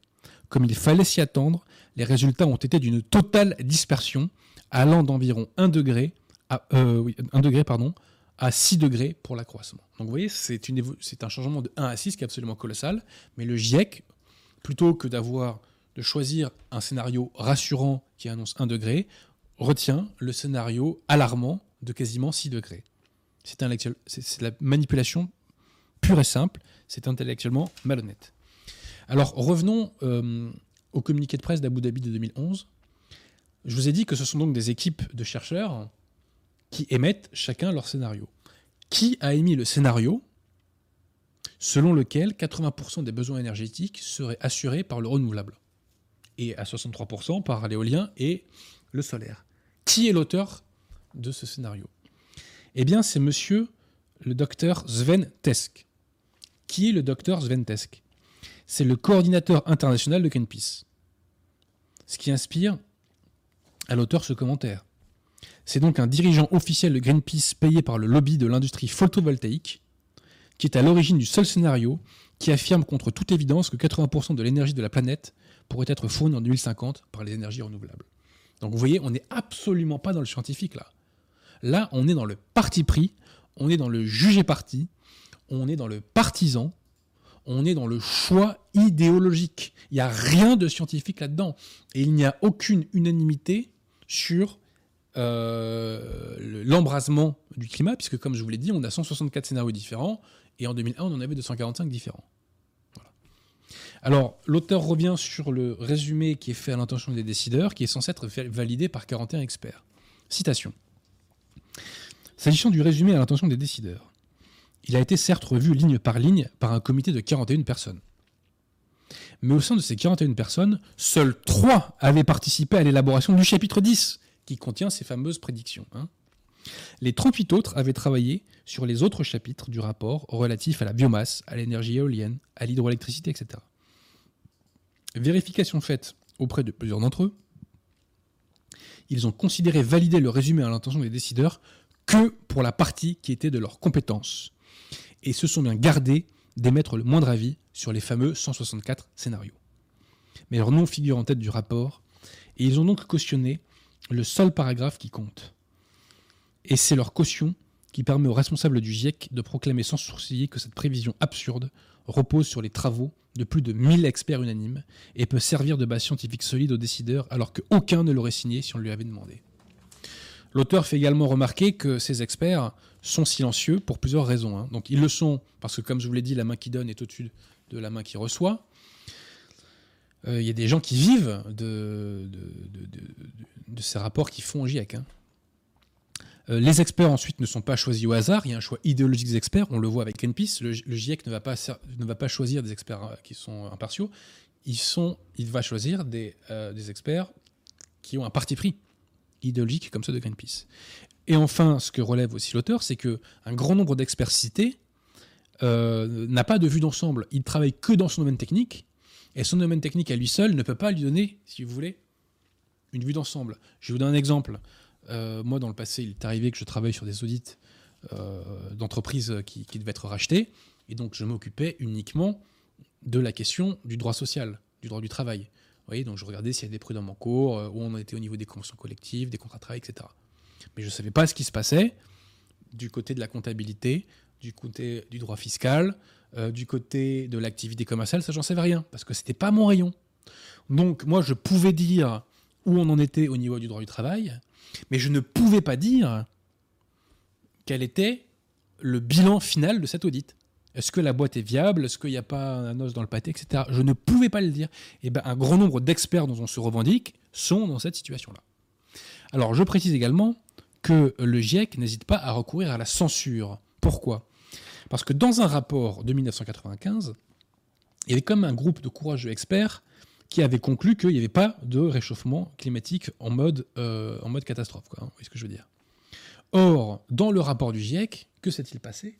Comme il fallait s'y attendre, les résultats ont été d'une totale dispersion, allant d'environ 1 degré à, euh, 1 degré, pardon, à 6 degrés pour l'accroissement. Donc vous voyez, c'est, un changement de 1 à 6 qui est absolument colossal, mais le GIEC, plutôt que d'avoir de choisir un scénario rassurant qui annonce 1 degré, retient le scénario alarmant de quasiment 6 degrés. C'est la manipulation pure et simple, c'est intellectuellement malhonnête. Alors revenons euh, au communiqué de presse d'Abu Dhabi de 2011. Je vous ai dit que ce sont donc des équipes de chercheurs qui émettent chacun leur scénario. Qui a émis le scénario selon lequel 80% des besoins énergétiques seraient assurés par le renouvelable et à 63% par l'éolien et le solaire? Qui est l'auteur de ce scénario? Eh bien, c'est monsieur le docteur Sven Tesk. Qui est le docteur Sven Tesk C'est le coordinateur international de Greenpeace. Ce qui inspire à l'auteur ce commentaire. C'est donc un dirigeant officiel de Greenpeace payé par le lobby de l'industrie photovoltaïque qui est à l'origine du seul scénario qui affirme contre toute évidence que 80% de l'énergie de la planète pourrait être fournie en 2050 par les énergies renouvelables. Donc vous voyez, on n'est absolument pas dans le scientifique là. Là, on est dans le parti pris, on est dans le jugé parti, on est dans le partisan, on est dans le choix idéologique. Il n'y a rien de scientifique là-dedans. Et il n'y a aucune unanimité sur euh, l'embrasement du climat, puisque comme je vous l'ai dit, on a 164 scénarios différents, et en 2001, on en avait 245 différents. Alors, l'auteur revient sur le résumé qui est fait à l'intention des décideurs, qui est censé être validé par 41 experts. Citation. S'agissant du résumé à l'intention des décideurs, il a été certes revu ligne par ligne par un comité de 41 personnes. Mais au sein de ces 41 personnes, seules 3 avaient participé à l'élaboration du chapitre 10, qui contient ces fameuses prédictions. Hein. Les 38 autres avaient travaillé sur les autres chapitres du rapport relatifs à la biomasse, à l'énergie éolienne, à l'hydroélectricité, etc. Vérification faite auprès de plusieurs d'entre eux, ils ont considéré valider le résumé à l'intention des décideurs que pour la partie qui était de leurs compétences, et se sont bien gardés d'émettre le moindre avis sur les fameux 164 scénarios. Mais leur nom figure en tête du rapport, et ils ont donc cautionné le seul paragraphe qui compte. Et c'est leur caution qui permet aux responsables du GIEC de proclamer sans sourciller que cette prévision absurde repose sur les travaux de plus de 1000 experts unanimes et peut servir de base scientifique solide aux décideurs alors qu'aucun ne l'aurait signé si on lui avait demandé. L'auteur fait également remarquer que ces experts sont silencieux pour plusieurs raisons. Hein. Donc ils le sont parce que, comme je vous l'ai dit, la main qui donne est au-dessus de la main qui reçoit. Euh, il y a des gens qui vivent de, ces rapports qui font au GIEC. Hein. Euh, les experts ensuite ne sont pas choisis au hasard, il y a un choix idéologique des experts, on le voit avec Greenpeace, le, GIEC ne va, pas, choisir des experts euh, qui sont impartiaux, il va choisir des, des experts qui ont un parti pris idéologique comme ceux de Greenpeace. Et enfin, ce que relève aussi l'auteur, c'est que un grand nombre d'experts cités euh, n'a pas de vue d'ensemble. Il travaille que dans son domaine technique, et son domaine technique à lui seul ne peut pas lui donner, si vous voulez, une vue d'ensemble. Je vous donner un exemple. Euh, moi, dans le passé, il est arrivé que je travaille sur des audits euh, d'entreprises qui, qui, devaient être rachetées, et donc je m'occupais uniquement de la question du droit social, du droit du travail. Donc je regardais s'il y avait des prud'hommes en cours, euh, où on était au niveau des conventions collectives, des contrats de travail, etc. Mais je ne savais pas ce qui se passait du côté de la comptabilité, du côté du droit fiscal, euh, du côté de l'activité commerciale, ça j'en savais rien, parce que c'était pas mon rayon. Donc moi je pouvais dire où on en était au niveau du droit du travail, mais je ne pouvais pas dire quel était le bilan final de cet audit. Est-ce que la boîte est viable? Est-ce qu'il n'y a pas un os dans le pâté, etc. Je ne pouvais pas le dire. Et ben, un grand nombre d'experts dont on se revendique sont dans cette situation-là. Alors, je précise également que le GIEC n'hésite pas à recourir à la censure. Pourquoi? Parce que dans un rapport de 1995, il y avait comme un groupe de courageux experts qui avait conclu qu'il n'y avait pas de réchauffement climatique en mode, euh, catastrophe. Quoi, hein, vous voyez ce que je veux dire Or, dans le rapport du GIEC, que s'est-il passé?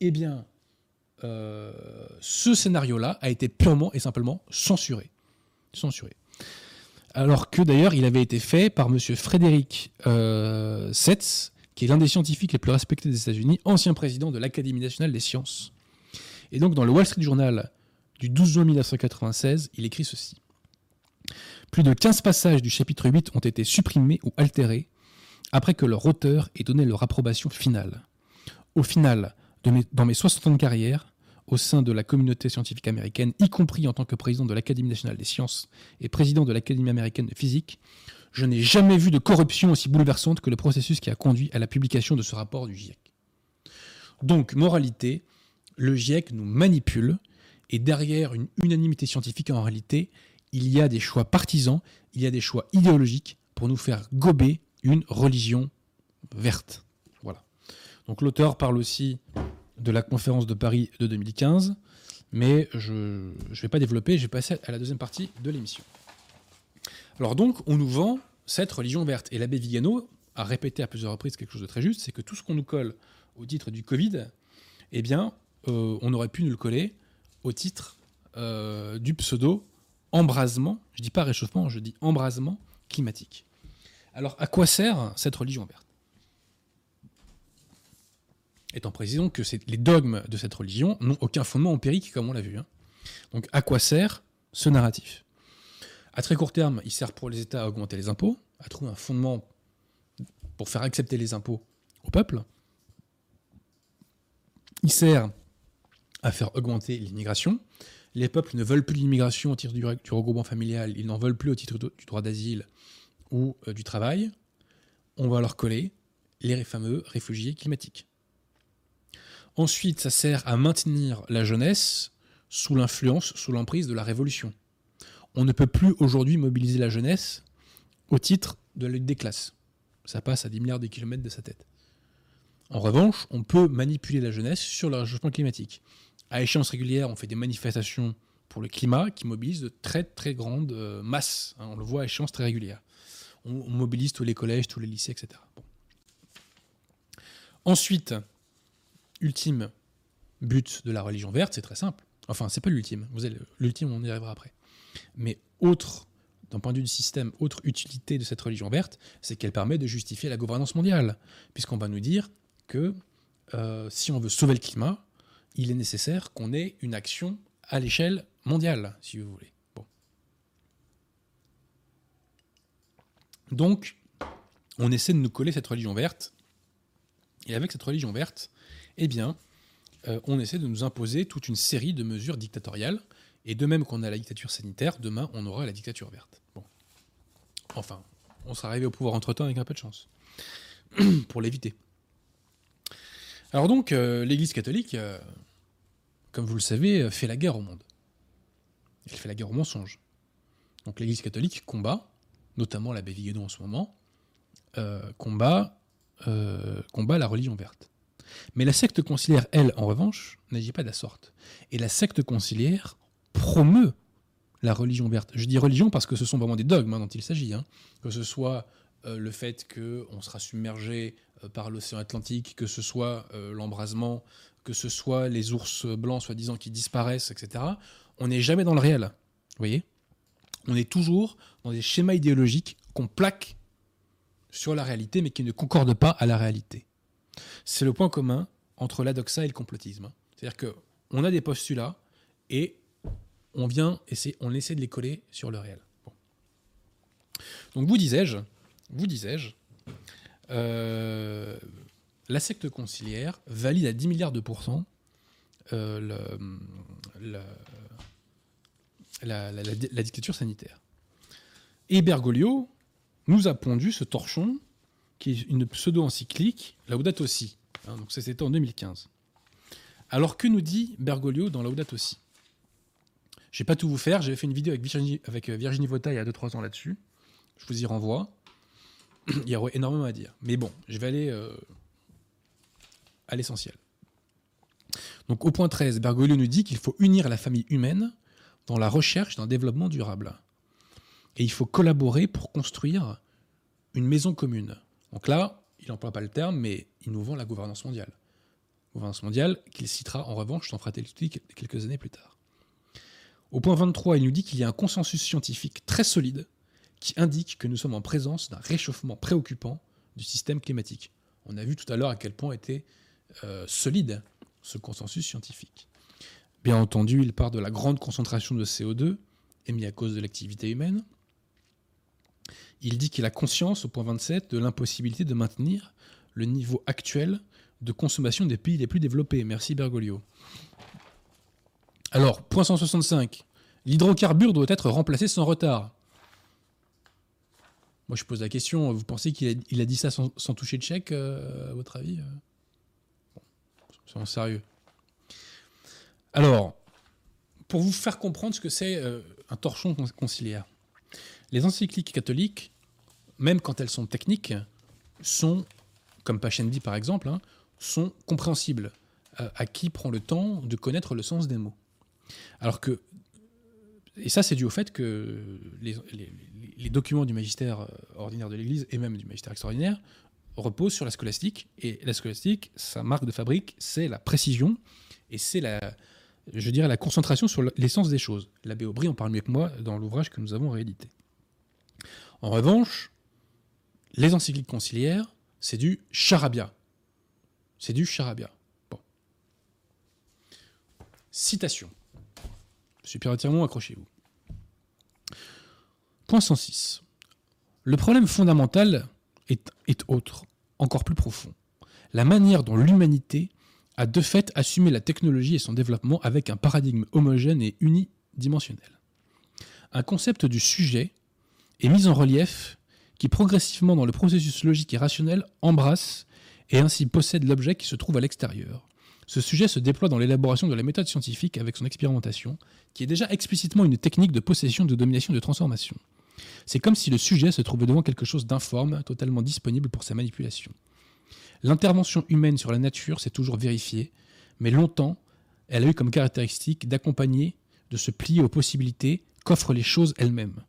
Eh bien, euh, ce scénario-là a été purement et simplement censuré. Censuré. Alors que d'ailleurs, il avait été fait par M. Frédéric euh, Setz, qui est l'un des scientifiques les plus respectés des États-Unis, ancien président de l'Académie nationale des sciences. Et donc, dans le Wall Street Journal du 12 juin 1996, il écrit ceci. Plus de 15 passages du chapitre 8 ont été supprimés ou altérés après que leur auteur ait donné leur approbation finale. Au final, dans mes 60 ans de carrière, au sein de la communauté scientifique américaine, y compris en tant que président de l'Académie nationale des sciences et président de l'Académie américaine de physique, je n'ai jamais vu de corruption aussi bouleversante que le processus qui a conduit à la publication de ce rapport du GIEC. Donc, moralité, le GIEC nous manipule, et derrière une unanimité scientifique, en réalité, il y a des choix partisans, il y a des choix idéologiques pour nous faire gober une religion verte. Donc l'auteur parle aussi de la conférence de Paris de 2015, mais je ne vais pas développer, je vais passer à la deuxième partie de l'émission. Alors donc, on nous vend cette religion verte. Et l'abbé Vigano a répété à plusieurs reprises quelque chose de très juste, c'est que tout ce qu'on nous colle au titre du Covid, eh bien, euh, on aurait pu nous le coller au titre euh, du pseudo embrasement, je dis pas réchauffement, je dis embrasement climatique. Alors à quoi sert cette religion verte? Étant précisant que les dogmes de cette religion n'ont aucun fondement empirique, comme on l'a vu. Hein. Donc à quoi sert ce narratif? À très court terme, il sert pour les États à augmenter les impôts, à trouver un fondement pour faire accepter les impôts au peuple. Il sert à faire augmenter l'immigration. Les peuples ne veulent plus l'immigration au titre du, regroupement familial, ils n'en veulent plus au titre du droit d'asile ou euh, du travail. On va leur coller les fameux réfugiés climatiques. Ensuite, ça sert à maintenir la jeunesse sous l'influence, sous l'emprise de la révolution. On ne peut plus aujourd'hui mobiliser la jeunesse au titre de la lutte des classes. Ça passe à 10 milliards de kilomètres de sa tête. En revanche, on peut manipuler la jeunesse sur le réchauffement climatique. À échéance régulière, on fait des manifestations pour le climat qui mobilisent de très très grandes euh, masses. Hein, on le voit à échéance très régulière. On, mobilise tous les collèges, tous les lycées, etc. Ensuite, ultime but de la religion verte, c'est très simple. Enfin, c'est pas l'ultime. Vous l'ultime, on y arrivera après. Mais autre, d'un point de vue du système, autre utilité de cette religion verte, c'est qu'elle permet de justifier la gouvernance mondiale, puisqu'on va nous dire que euh, si on veut sauver le climat, il est nécessaire qu'on ait une action à l'échelle mondiale, si vous voulez. Bon. Donc, on essaie de nous coller cette religion verte, et avec cette religion verte, eh bien, euh, on essaie de nous imposer toute une série de mesures dictatoriales. Et de même qu'on a la dictature sanitaire, demain, on aura la dictature verte. Bon. Enfin, on sera arrivé au pouvoir entre-temps avec un peu de chance. pour l'éviter. Alors donc, euh, l'Église catholique, euh, comme vous le savez, fait la guerre au monde. Elle fait la guerre au mensonge. Donc l'Église catholique combat, notamment l'abbé Vigano en ce moment, combat, combat la religion verte. Mais la secte conciliaire, elle, en revanche, n'agit pas de la sorte. Et la secte conciliaire promeut la religion verte. Je dis religion parce que ce sont vraiment des dogmes hein, dont il s'agit. Hein. Que ce soit euh, le fait qu'on sera submergé euh, par l'océan Atlantique, que ce soit euh, l'embrasement, que ce soit les ours blancs soi-disant qui disparaissent, etc. On n'est jamais dans le réel. Vous voyez? On est toujours dans des schémas idéologiques qu'on plaque sur la réalité, mais qui ne concordent pas à la réalité. C'est le point commun entre l'adoxa et le complotisme. C'est-à-dire qu'on a des postulats et on vient essayer, on essaie de les coller sur le réel. Donc vous disais-je, vous disais-je, euh, la secte conciliaire valide à 10 milliards de pourcents euh, la dictature sanitaire. Et Bergoglio nous a pondu ce torchon qui est une pseudo-encyclique, Laudato Si. Hein, donc ça, c'était en 2015. Alors que nous dit Bergoglio dans Laudato Si? Je vais pas tout vous faire, j'avais fait une vidéo avec Virginie, avec euh, Virginie Vota il y a 2-3 ans là-dessus. Je vous y renvoie. il y aurait énormément à dire. Mais bon, je vais aller euh, à l'essentiel. Donc au point 13, Bergoglio nous dit qu'il faut unir la famille humaine dans la recherche d'un développement durable. Et il faut collaborer pour construire une maison commune. Donc là, il n'emploie pas le terme, mais il nous vend la gouvernance mondiale. Gouvernance mondiale qu'il citera en revanche dans Fratelli quelques années plus tard. Au point 23, il nous dit qu'il y a un consensus scientifique très solide qui indique que nous sommes en présence d'un réchauffement préoccupant du système climatique. On a vu tout à l'heure à quel point était euh, solide ce consensus scientifique. Bien entendu, il part de la grande concentration de CO2 émis à cause de l'activité humaine. Il dit qu'il a conscience, au point 27, de l'impossibilité de maintenir le niveau actuel de consommation des pays les plus développés. Merci Bergoglio. Alors, point 165, l'hydrocarbure doit être remplacé sans retard. Moi, je pose la question, vous pensez qu'il a, dit ça sans, toucher le chèque, euh, à votre avis euh? Bon, soyons sérieux. Alors, pour vous faire comprendre ce que c'est euh, un torchon con- conciliaire, les encycliques catholiques, même quand elles sont techniques, sont, comme Pachendi par exemple, hein, sont compréhensibles à, à qui prend le temps de connaître le sens des mots. Alors que, et ça c'est dû au fait que les documents du magistère euh, ordinaire de l'Église et même du magistère extraordinaire reposent sur la scolastique. Et la scolastique, sa marque de fabrique, c'est la précision et c'est la, je dirais, la concentration sur l'essence des choses. L'abbé Aubry en parle mieux que moi dans l'ouvrage que nous avons réédité. En revanche, les encycliques conciliaires, c'est du charabia. C'est du charabia. Bon. Citation. Super retirement, accrochez-vous. Point 106. Le problème fondamental est autre, encore plus profond. La manière dont l'humanité a de fait assumé la technologie et son développement avec un paradigme homogène et unidimensionnel. Un concept du sujet est mis en relief qui progressivement dans le processus logique et rationnel embrasse et ainsi possède l'objet qui se trouve à l'extérieur. Ce sujet se déploie dans l'élaboration de la méthode scientifique avec son expérimentation, qui est déjà explicitement une technique de possession, de domination, de transformation. C'est comme si le sujet se trouvait devant quelque chose d'informe, totalement disponible pour sa manipulation. L'intervention humaine sur la nature s'est toujours vérifiée, mais longtemps, elle a eu comme caractéristique d'accompagner, de se plier aux possibilités qu'offrent les choses elles-mêmes.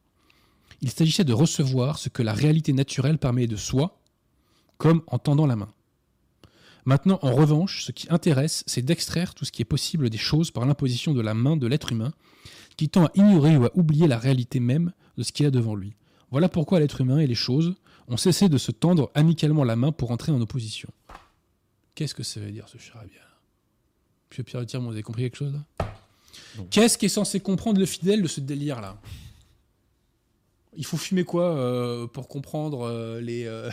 Il s'agissait de recevoir ce que la réalité naturelle permet de soi, comme en tendant la main. Maintenant, en revanche, ce qui intéresse, c'est d'extraire tout ce qui est possible des choses par l'imposition de la main de l'être humain, qui tend à ignorer ou à oublier la réalité même de ce qu'il a devant lui. Voilà pourquoi l'être humain et les choses ont cessé de se tendre amicalement la main pour entrer en opposition. Qu'est-ce que ça veut dire ce charabia Monsieur Pierre Tirmont, vous avez compris quelque chose là? Qu'est-ce qui est censé comprendre le fidèle de ce délire là Il faut fumer quoi euh, pour comprendre euh, les, euh,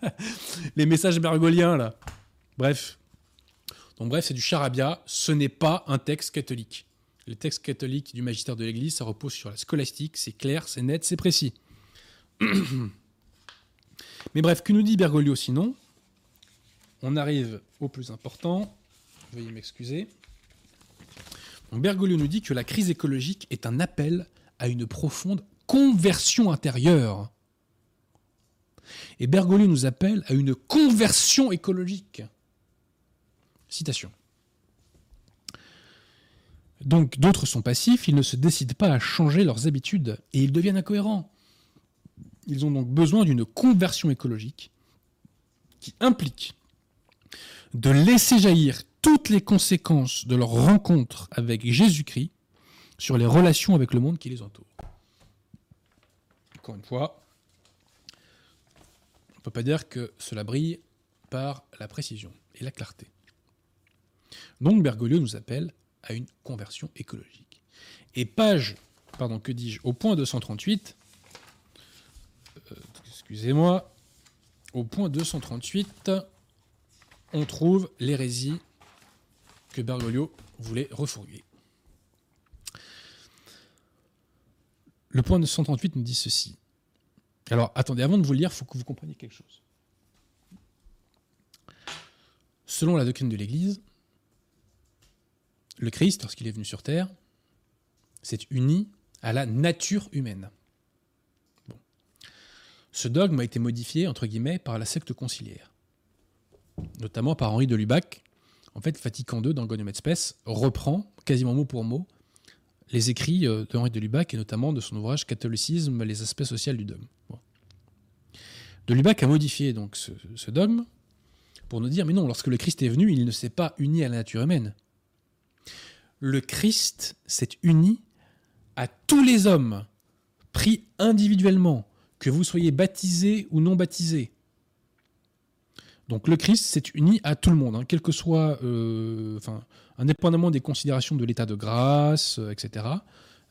les messages bergoliens là? Bref. Donc bref, c'est du charabia, ce n'est pas un texte catholique. Les textes catholiques du magistère de l'Église, ça repose sur la scolastique, c'est clair, c'est net, c'est précis. Mais bref, que nous dit Bergoglio sinon? On arrive au plus important. Veuillez m'excuser. Bergoglio nous dit que la crise écologique est un appel à une profonde conversion intérieure. Et Bergoglio nous appelle à une conversion écologique. Citation. Donc d'autres sont passifs, ils ne se décident pas à changer leurs habitudes et ils deviennent incohérents. Ils ont donc besoin d'une conversion écologique qui implique de laisser jaillir toutes les conséquences de leur rencontre avec Jésus-Christ sur les relations avec le monde qui les entoure. Encore une fois, on ne peut pas dire que cela brille par la précision et la clarté. Donc Bergoglio nous appelle à une conversion écologique. Et page, pardon, que dis-je, au point 238, euh, excusez-moi, au point 238, on trouve l'hérésie que Bergoglio voulait refourguer. Le point 238 nous dit ceci. Alors, attendez, avant de vous le lire, il faut que vous compreniez quelque chose. Selon la doctrine de l'Église, le Christ, lorsqu'il est venu sur Terre, s'est uni à la nature humaine. Ce dogme a été modifié, entre guillemets, par la secte conciliaire, notamment par Henri de Lubac. En fait, Vatican II, dans Gonium et reprend quasiment mot pour mot les écrits euh, de Henri de Lubac et notamment de son ouvrage Catholicisme, les aspects sociaux du dogme. De Lubac a modifié donc ce, dogme pour nous dire mais non, lorsque le Christ est venu, il ne s'est pas uni à la nature humaine. Le Christ s'est uni à tous les hommes, pris individuellement, que vous soyez baptisé ou non baptisé. Donc le Christ s'est uni à tout le monde, hein, quel que soit, euh, indépendamment des considérations de l'état de grâce, euh, etc.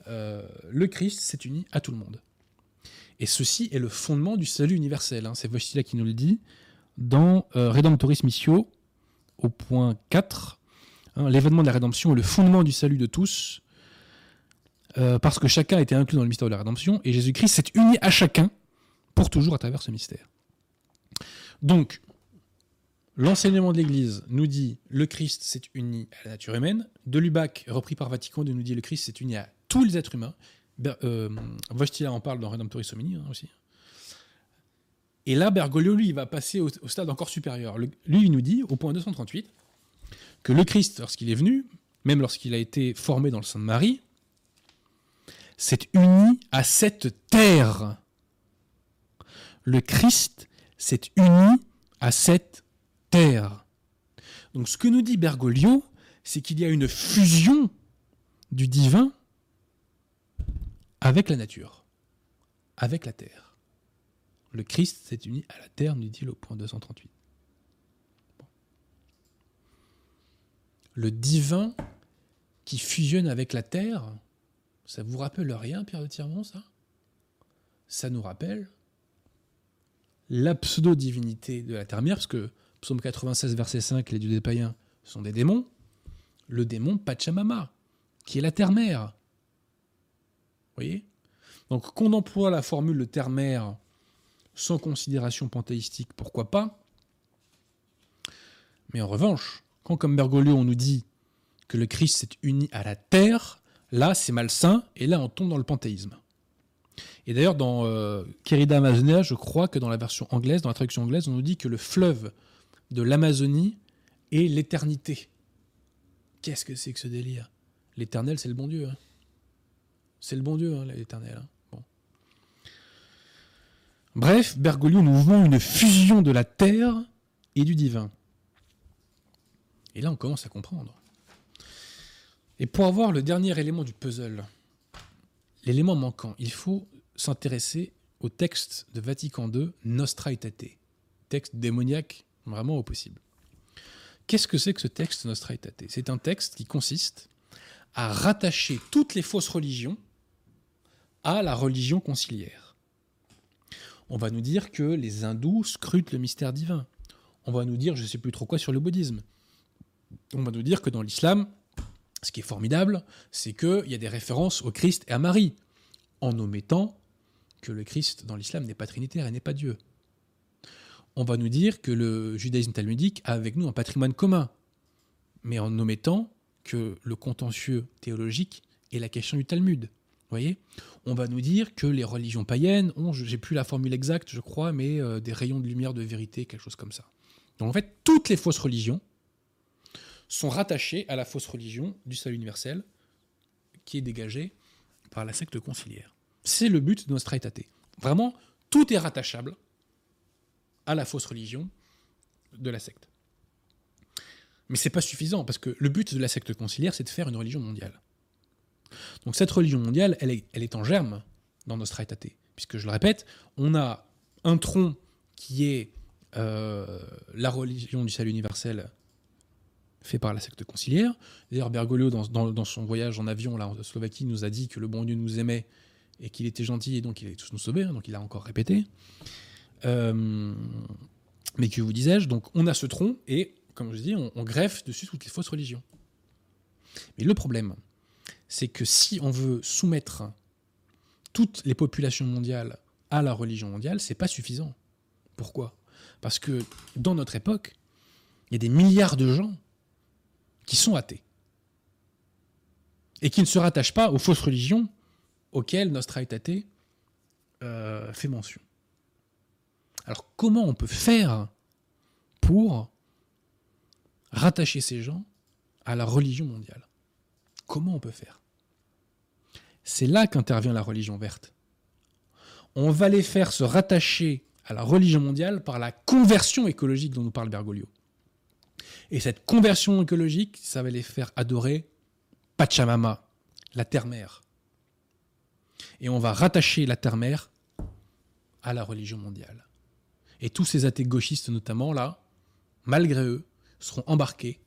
Euh, le Christ s'est uni à tout le monde. Et ceci est le fondement du salut universel. Hein. C'est Wojtyla qui nous le dit dans Redemptoris Missio, au point 4. Hein, l'événement de la rédemption est le fondement du salut de tous, parce que chacun a été inclus dans le mystère de la rédemption, et Jésus-Christ s'est uni à chacun pour toujours à travers ce mystère. Donc, l'enseignement de l'Église nous dit le Christ s'est uni à la nature humaine. De Lubac, repris par Vatican II, nous dit le Christ s'est uni à tous les êtres humains. Euh, en parle dans Redemptoris hein, aussi. Et là, Bergoglio, lui, il va passer au, stade encore supérieur. lui, il nous dit, au point 238, que le Christ, lorsqu'il est venu, même lorsqu'il a été formé dans le sein de Marie, s'est uni à cette terre le Christ s'est uni à cette terre. Donc ce que nous dit Bergoglio, c'est qu'il y a une fusion du divin avec la nature, avec la terre. Le Christ s'est uni à la terre, nous dit-il au point 238. Le divin qui fusionne avec la terre, ça vous rappelle rien, Pierre de Tirmont, ça? Ça nous rappelle la pseudo-divinité de la terre-mère, parce que psaume 96, verset 5, les dieux des païens sont des démons, le démon Pachamama, qui est la terre-mère. Donc, qu'on emploie la formule de terre-mère sans considération panthéistique, pourquoi pas Mais en revanche, quand comme Bergoglio on nous dit que le Christ s'est uni à la terre, là c'est malsain, et là on tombe dans le panthéisme. Et d'ailleurs, dans euh, Querida Amazonia, je crois que dans la version anglaise, dans la traduction anglaise, on nous dit que le fleuve de l'Amazonie est l'éternité. Qu'est-ce que c'est que ce délire? L'éternel, c'est le bon Dieu. Hein. C'est le bon Dieu, hein, l'éternel. Hein. Bref, Bergoglio nous vend une fusion de la terre et du divin. Et là, on commence à comprendre. Et pour avoir le dernier élément du puzzle, l'élément manquant, il faut s'intéresser au texte de Vatican II, Nostra Aetate, texte démoniaque vraiment au possible. Qu'est-ce que c'est que ce texte Nostra Aetate? C'est un texte qui consiste à rattacher toutes les fausses religions à la religion conciliaire. On va nous dire que les hindous scrutent le mystère divin. On va nous dire je ne sais plus trop quoi sur le bouddhisme. On va nous dire que dans l'islam, ce qui est formidable, c'est qu'il y a des références au Christ et à Marie, en omettant que le Christ dans l'islam n'est pas trinitaire et n'est pas Dieu. On va nous dire que le judaïsme talmudique a avec nous un patrimoine commun, mais en omettant que le contentieux théologique est la question du Talmud. Voyez? On va nous dire que les religions païennes ont, j'ai plus la formule exacte, je crois, mais euh, des rayons de lumière de vérité, quelque chose comme ça. Donc en fait, toutes les fausses religions sont rattachées à la fausse religion du salut universel qui est dégagée par la secte conciliaire. C'est le but de Nostra Aetate. Vraiment, tout est rattachable à la fausse religion de la secte. Mais c'est pas suffisant, parce que le but de la secte conciliaire, c'est de faire une religion mondiale. Donc cette religion mondiale, elle est, en germe dans Nostra Aetate. Puisque, je le répète, on a un tronc qui est euh, la religion du salut universel fait par la secte conciliaire. D'ailleurs, Bergoglio, dans son voyage en avion là, en Slovaquie, nous a dit que le bon Dieu nous aimait et qu'il était gentil et donc il allait tous nous sauver. hein, donc il a encore répété. Euh, mais que vous disais-je Donc on a ce tronc et, comme je dis, on, on greffe dessus toutes les fausses religions. Mais le problème, c'est que si on veut soumettre toutes les populations mondiales à la religion mondiale, c'est pas suffisant. Pourquoi? Parce que dans notre époque, il y a des milliards de gens qui sont athées et qui ne se rattachent pas aux fausses religions auxquelles Nostra Aetate euh, fait mention. Alors comment on peut faire pour rattacher ces gens à la religion mondiale? Comment on peut faire? C'est là qu'intervient la religion verte. On va les faire se rattacher à la religion mondiale par la conversion écologique dont nous parle Bergoglio. Et cette conversion écologique, ça va les faire adorer Pachamama, la terre-mère. Et on va rattacher la terre-mère à la religion mondiale. Et tous ces athées gauchistes, notamment, là, malgré eux, seront embarqués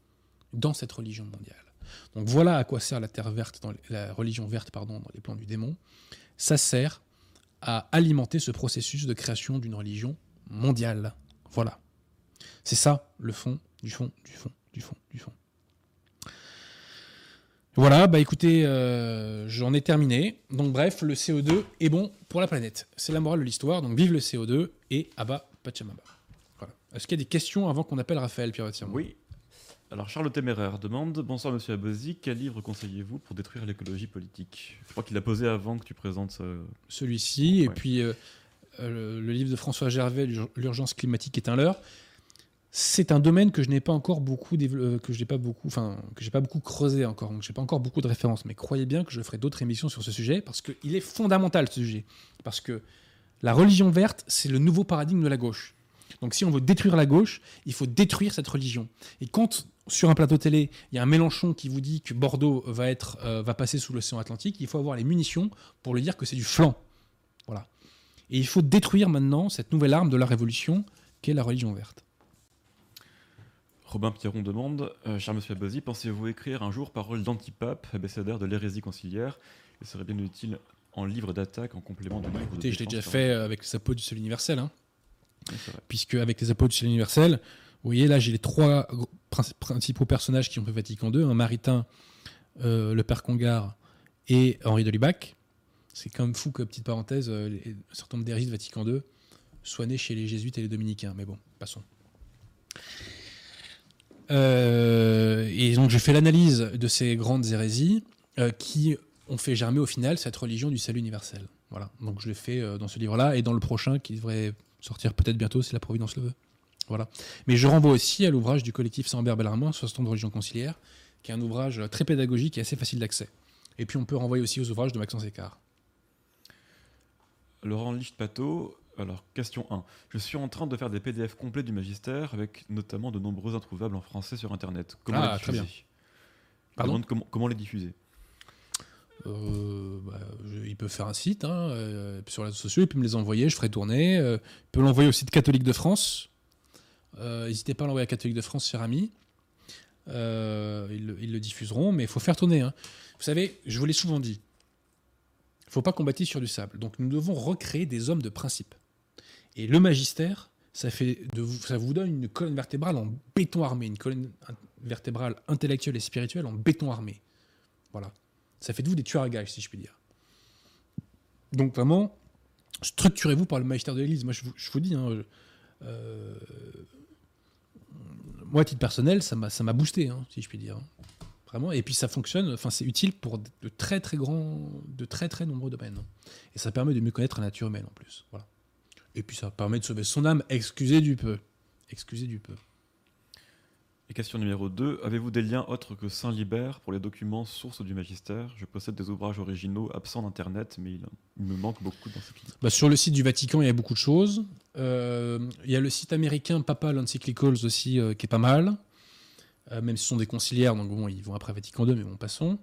dans cette religion mondiale. Donc voilà à quoi sert la terre verte, dans la religion verte pardon, dans les plans du démon. Ça sert à alimenter ce processus de création d'une religion mondiale. Voilà. C'est ça le fond, du fond, du fond, du fond, du fond. Voilà, bah écoutez, euh, j'en ai terminé. Donc bref, le CO2 est bon pour la planète. C'est la morale de l'histoire. Donc vive le CO2 et abat Pachamama. Voilà. Est-ce qu'il y a des questions avant qu'on appelle Raphaël Pierre Oui. Alors Charles le Téméraire demande Bonsoir Monsieur Abosi, quel livre conseillez-vous pour détruire l'écologie politique? Je crois qu'il a posé avant que tu présentes. euh, Celui-ci, et puis euh, euh, le, le livre de François Gervais, L'ur- L'urgence climatique est un leurre. C'est un domaine que je n'ai pas encore beaucoup euh, que je n'ai pas beaucoup, enfin que j'ai pas beaucoup creusé encore, donc j'ai pas encore beaucoup de références. Mais croyez bien que je ferai d'autres émissions sur ce sujet parce qu'il est fondamental ce sujet, parce que la religion verte, c'est le nouveau paradigme de la gauche. Donc si on veut détruire la gauche, il faut détruire cette religion. Et quand sur un plateau télé, il y a un Mélenchon qui vous dit que Bordeaux va, être, euh, va passer sous l'océan Atlantique, il faut avoir les munitions pour lui dire que c'est du flanc. Voilà. Et il faut détruire maintenant cette nouvelle arme de la révolution qu'est la religion verte. Robin Pierron demande euh, Cher Monsieur Abosi, pensez-vous écrire un jour Parole d'antipape, abécédaire de l'hérésie conciliaire? Il serait bien utile en livre d'attaque en complément de livre de Écoutez, je l'ai déjà fait euh, avec les apôtres du seul universel. hein. Oui, puisque avec les apôtres du ciel universel, vous voyez là j'ai les trois principaux personnages qui ont fait Vatican II, un Maritain, euh, le père Congar et Henri de Lubac. C'est quand même fou que, petite parenthèse, un certain nombre de Vatican II soient nés chez les jésuites et les dominicains. Mais bon, passons. Euh, et donc j'ai fait l'analyse de ces grandes hérésies euh, qui ont fait germer au final cette religion du salut universel. Voilà. Donc je l'ai fait dans ce livre-là et dans le prochain qui devrait sortir peut-être bientôt si la Providence le veut. Voilà. Mais je renvoie aussi à l'ouvrage du collectif Sambert Bellarmine, 60 ans de religion conciliaire, qui est un ouvrage très pédagogique et assez facile d'accès. Et puis on peut renvoyer aussi aux ouvrages de Maxence Écart. Laurent Lichtpato, alors question 1. Je suis en train de faire des PDF complets du magistère avec notamment de nombreux introuvables en français sur internet. Comment Ah, les très diffuser? Bien. Il Pardon? demande comment, comment les diffuser? Euh, bah, je- il peut faire un site hein, euh, sur les réseaux sociaux, il peut me les envoyer, je ferai tourner. Euh, il peut l'envoyer au site catholique de France. Euh, N'hésitez pas à l'envoyer à Catholique de France, cher ami. Euh, ils, le- diffuseront, mais il faut faire tourner. hein. Vous savez, je vous l'ai souvent dit, il ne faut pas qu'on sur du sable. Donc nous devons recréer des hommes de principe. Et le magistère, ça, fait vous, ça vous donne une colonne vertébrale en béton armé, une colonne vertébrale intellectuelle et spirituelle en béton armé. Voilà. Ça fait de vous des tueurs à gages, si je puis dire. Donc vraiment, structurez-vous par le magistère de l'Église. Moi, je vous, je vous dis, hein, euh, moi, à titre personnel, ça m'a boosté, hein, si je puis dire. Vraiment. Et puis ça fonctionne, enfin, c'est utile pour de très très grands, de très très nombreux domaines. Et ça permet de mieux connaître la nature humaine en plus. Voilà. Et puis ça permet de sauver son âme. Excusez du peu. Excusez du peu. Question numéro 2. Avez-vous des liens autres que Saint-Libert pour les documents sources du magistère? Je possède des ouvrages originaux absents d'Internet, mais il, me manque beaucoup dans cette. Bah, sur le site du Vatican, il y a beaucoup de choses. Euh, il y a le site américain Papal Encyclicals aussi, euh, qui est pas mal. Euh, même si ce sont des conciliaires, donc ils vont après Vatican II, mais bon, passons.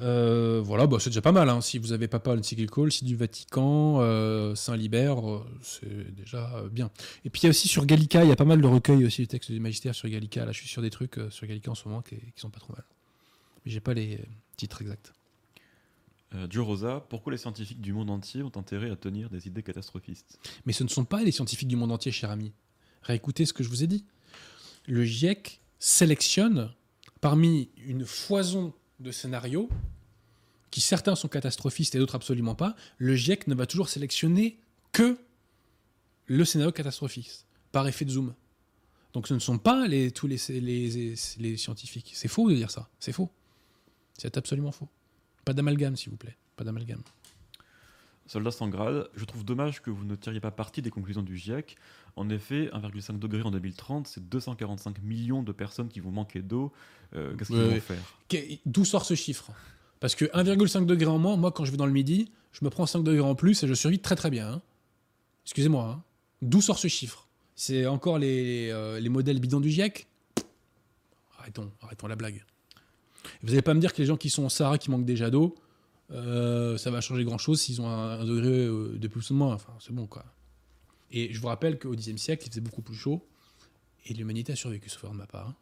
Euh, voilà, bah, c'est déjà pas mal. hein. Si vous avez Papa Encyclical, si du Vatican, euh, Saint-Libert, euh, c'est déjà bien. Et puis il y a aussi sur Gallica, il y a pas mal de recueils aussi, les textes du magistère sur Gallica. Là, je suis sur des trucs sur Gallica en ce moment qui, qui sont pas trop mal. Mais j'ai pas les titres exacts. Joe Rosa, pourquoi les scientifiques du monde entier ont intérêt à tenir des idées catastrophistes? Mais ce ne sont pas les scientifiques du monde entier, cher ami. Réécoutez ce que je vous ai dit. Le GIEC sélectionne parmi une foison de scénarios, qui certains sont catastrophistes et d'autres absolument pas, le GIEC ne va toujours sélectionner que le scénario catastrophiste, par effet de zoom. Donc ce ne sont pas tous les, les scientifiques. C'est faux de dire ça. C'est faux. C'est absolument faux. Pas d'amalgame, s'il vous plaît. Pas d'amalgame. Soldat sans grade, je trouve dommage que vous ne tiriez pas parti des conclusions du GIEC. En effet, 1,5 degré en 2030, c'est 245 millions de personnes qui vont manquer d'eau. Euh, Qu'est-ce qu'ils Ouais. vont faire? D'où sort ce chiffre? Parce que 1,5 degré en moins, moi, quand je vais dans le midi, je me prends 5 degrés en plus et je survis très très bien. hein. Excusez-moi. hein. D'où sort ce chiffre? C'est encore les, euh, les modèles bidons du GIEC? Arrêtons, arrêtons la blague. Vous n'allez pas me dire que les gens qui sont au Sahara, qui manquent déjà d'eau, euh, ça va changer grand-chose s'ils ont un, un degré euh, de plus ou de moins. Enfin, c'est bon, quoi. Et je vous rappelle qu'au Xe siècle, il faisait beaucoup plus chaud et l'humanité a survécu, sauf de ma part. hein.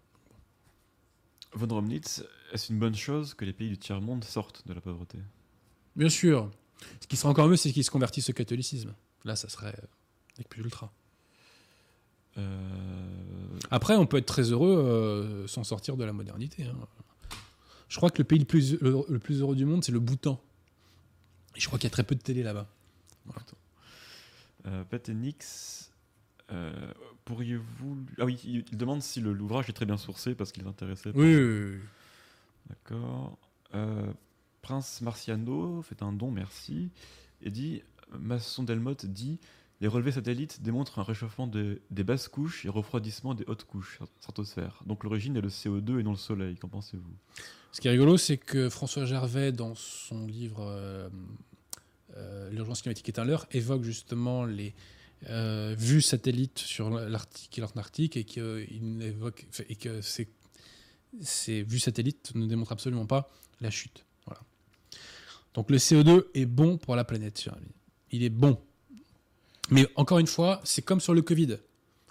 Von Romnitz, est-ce une bonne chose que les pays du tiers-monde sortent de la pauvreté? Bien sûr. Ce qui serait encore mieux, c'est qu'ils se convertissent au catholicisme. Là, ça serait euh, avec plus ultra. Euh, Après, on peut être très heureux euh, sans sortir de la modernité. hein. Je crois que le pays le plus, le, le plus heureux du monde, c'est le Bhoutan. Et je crois qu'il y a très peu de télé là-bas. Euh, Pat Nix, euh, pourriez-vous. Ah oui, il demande si l'ouvrage est très bien sourcé parce qu'il est intéressé. par- Oui, oui, oui. D'accord. Euh, Prince Marciano fait un don, merci. Et dit Masson Delmotte dit Les relevés satellites démontrent un réchauffement de- des basses couches et refroidissement des hautes couches, stratosphère. Donc l'origine est le CO2 et non le Soleil. Qu'en pensez-vous? Ce qui est rigolo, c'est que François Gervais, dans son livre euh, euh, L'urgence climatique est un leurre, évoque justement les euh, vues satellites sur l'Arctique et l'Antarctique et que ces, ces vues satellites ne démontrent absolument pas la chute. Voilà. Donc le CO2 est bon pour la planète. Il est bon. Mais encore une fois, c'est comme sur le Covid.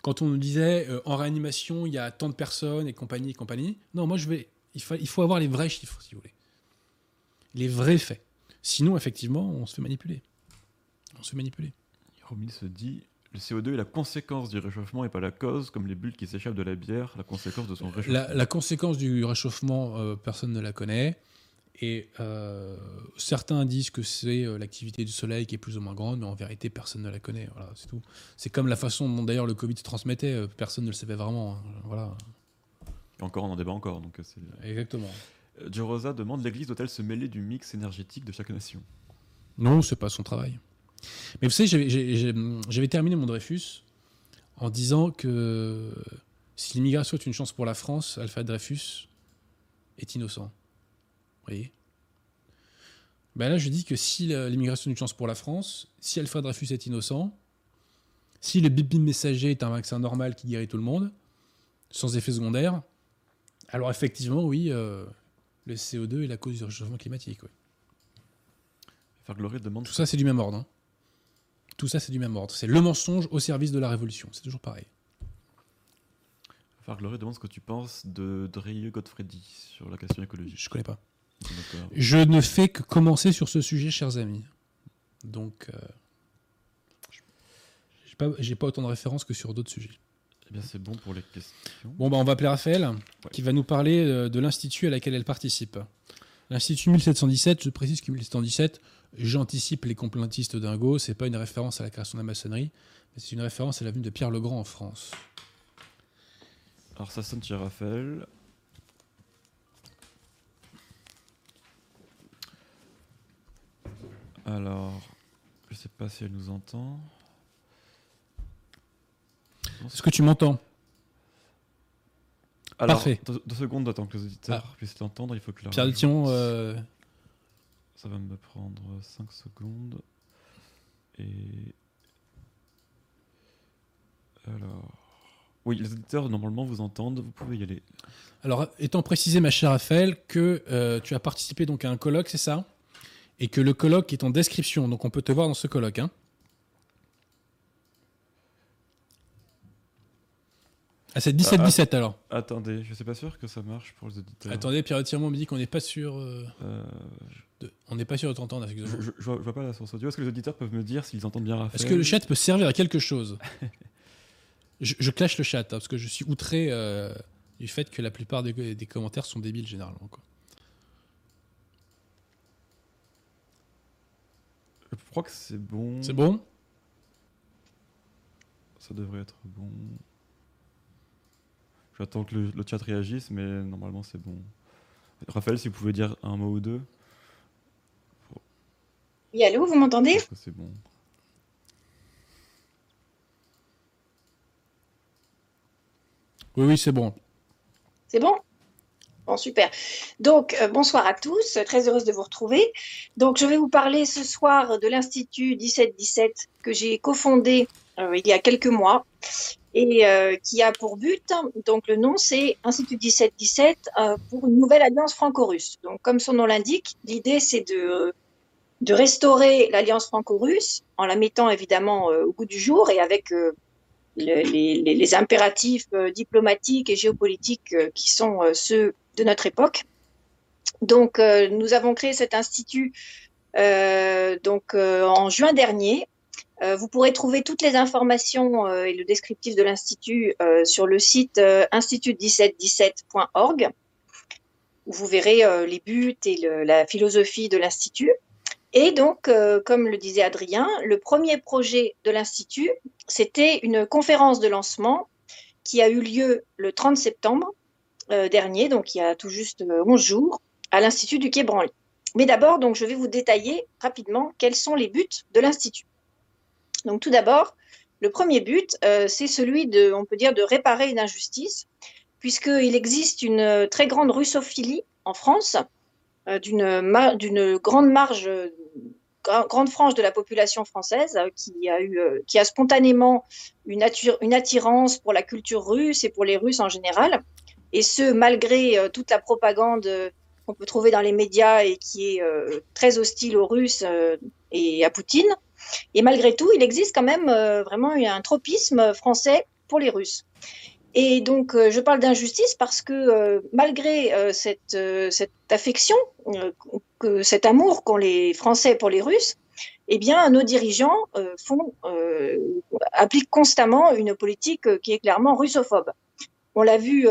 Quand on nous disait euh, en réanimation, il y a tant de personnes et compagnie et compagnie. Non, moi je vais il, fa- il faut avoir les vrais chiffres, si vous voulez. Les vrais faits. Sinon, effectivement, on se fait manipuler. On se fait manipuler. Romil se dit Le CO2 est la conséquence du réchauffement et pas la cause, comme les bulles qui s'échappent de la bière, la conséquence de son réchauffement. La, la conséquence du réchauffement, euh, personne ne la connaît. Et euh, certains disent que c'est euh, l'activité du soleil qui est plus ou moins grande, mais en vérité, personne ne la connaît. Voilà, c'est tout. C'est comme la façon dont d'ailleurs le Covid se transmettait, euh, personne ne le savait vraiment. hein. Voilà, Et encore, on en débat encore. Donc c'est... exactement. Joe Rosa demande L'Église doit-elle se mêler du mix énergétique de chaque nation? Non, c'est pas son travail. Mais vous savez, j'avais terminé mon Dreyfus en disant que si l'immigration est une chance pour la France, Alpha Dreyfus est innocent. Voyez? Ben Là, je dis que si l'immigration est une chance pour la France, si Alpha Dreyfus est innocent, si le bip messager est un vaccin normal qui guérit tout le monde, sans effet secondaire, alors effectivement, oui, euh, le CO2 est la cause du réchauffement climatique. demande Tout ça, c'est du même ordre. hein. Tout ça, c'est du même ordre. C'est le mensonge au service de la révolution. C'est toujours pareil. Fargloré demande ce que tu penses de Dreyeux Godfredi sur la question écologique. Je connais pas. Je ne fais que commencer sur ce sujet, chers amis. Donc, euh, j'ai pas, autant de références que sur d'autres sujets. Eh bien, c'est bon pour les questions. Bon, bah, on va appeler Raphaël, qui va nous parler euh, de l'institut à laquelle elle participe. L'Institut 1717, je précise que 1717, j'anticipe les complotistes dingos, c'est pas une référence à la création de la maçonnerie, mais c'est une référence à la venue de Pierre Legrand en France. Alors, ça sonne chez Raphaël. Alors, je sais pas si elle nous entend. Est-ce que tu m'entends? Alors, Parfait. Deux, deux secondes, attends que les auditeurs puissent l'entendre. Il faut que la Pierre euh, Ça va me prendre 5 secondes. Et. Alors. Oui, les auditeurs normalement vous entendent, vous pouvez y aller. Alors, étant précisé, ma chère Raphaël, que euh, tu as participé donc à un colloque, c'est ça? Et que le colloque est en description, donc on peut te voir dans ce colloque. Hein ah, c'est 17-17 Ah, alors. Attendez, je suis pas sûr que ça marche pour les auditeurs. Attendez, Pierre Tirmont me dit qu'on n'est pas sûr. euh, Euh, de- On n'est pas sûr de t'entendre. je, je- je vois, pas la source audio. Est-ce que les auditeurs peuvent me dire s'ils entendent bien Raphaël? Est-ce que le chat peut servir à quelque chose? Je, je clash le chat hein, parce que je suis outré euh, du fait que la plupart des, des commentaires sont débiles généralement. quoi. Je crois que c'est bon. C'est bon? Ça devrait être bon. J'attends que le, le chat réagisse, mais normalement c'est bon. Raphaël, si vous pouvez dire un mot ou deux, Oui, allô, vous m'entendez? Je pense que c'est bon. Oui, oui, c'est bon. C'est bon? Bon, super. Donc, euh, bonsoir à tous, très heureuse de vous retrouver. Donc, je vais vous parler ce soir de l'Institut 1717 que j'ai cofondé euh, il y a quelques mois et euh, qui a pour but, donc le nom c'est Institut 1717 euh, pour une nouvelle alliance franco-russe. Donc, comme son nom l'indique, l'idée c'est de, de restaurer l'alliance franco-russe en la mettant évidemment au goût du jour et avec le- les, impératifs diplomatiques et géopolitiques qui sont ceux de notre époque. Donc, euh, nous avons créé cet institut euh, donc euh, en juin dernier. Vous pourrez trouver toutes les informations et le descriptif de l'institut sur le site euh, institut1717.org où vous verrez les buts et la philosophie de l'institut. Et donc, comme le disait Adrien, le premier projet de l'institut, c'était une conférence de lancement qui a eu lieu le 30 septembre euh, dernier, donc il y a tout juste euh, 11 jours, à l'Institut du Quai Branly. Mais d'abord, donc, je vais vous détailler rapidement quels sont les buts de l'Institut. Donc, tout d'abord, le premier but, euh, c'est celui de, on peut dire, de réparer une injustice, puisqu'il existe une euh, très grande russophilie en France, euh, d'une grande marge, euh, gra- grande frange de la population française euh, qui a euh, spontanément une attirance pour la culture russe et pour les Russes en général, et ce malgré euh, toute la propagande euh, qu'on peut trouver dans les médias et qui est euh, très hostile aux Russes et à Poutine. Et malgré tout, il existe quand même vraiment un tropisme français pour les Russes. Et donc, je parle d'injustice parce que malgré cette, affection, que cet amour qu'ont les Français pour les Russes, eh bien, nos dirigeants appliquent constamment une politique qui est clairement russophobe. On l'a vu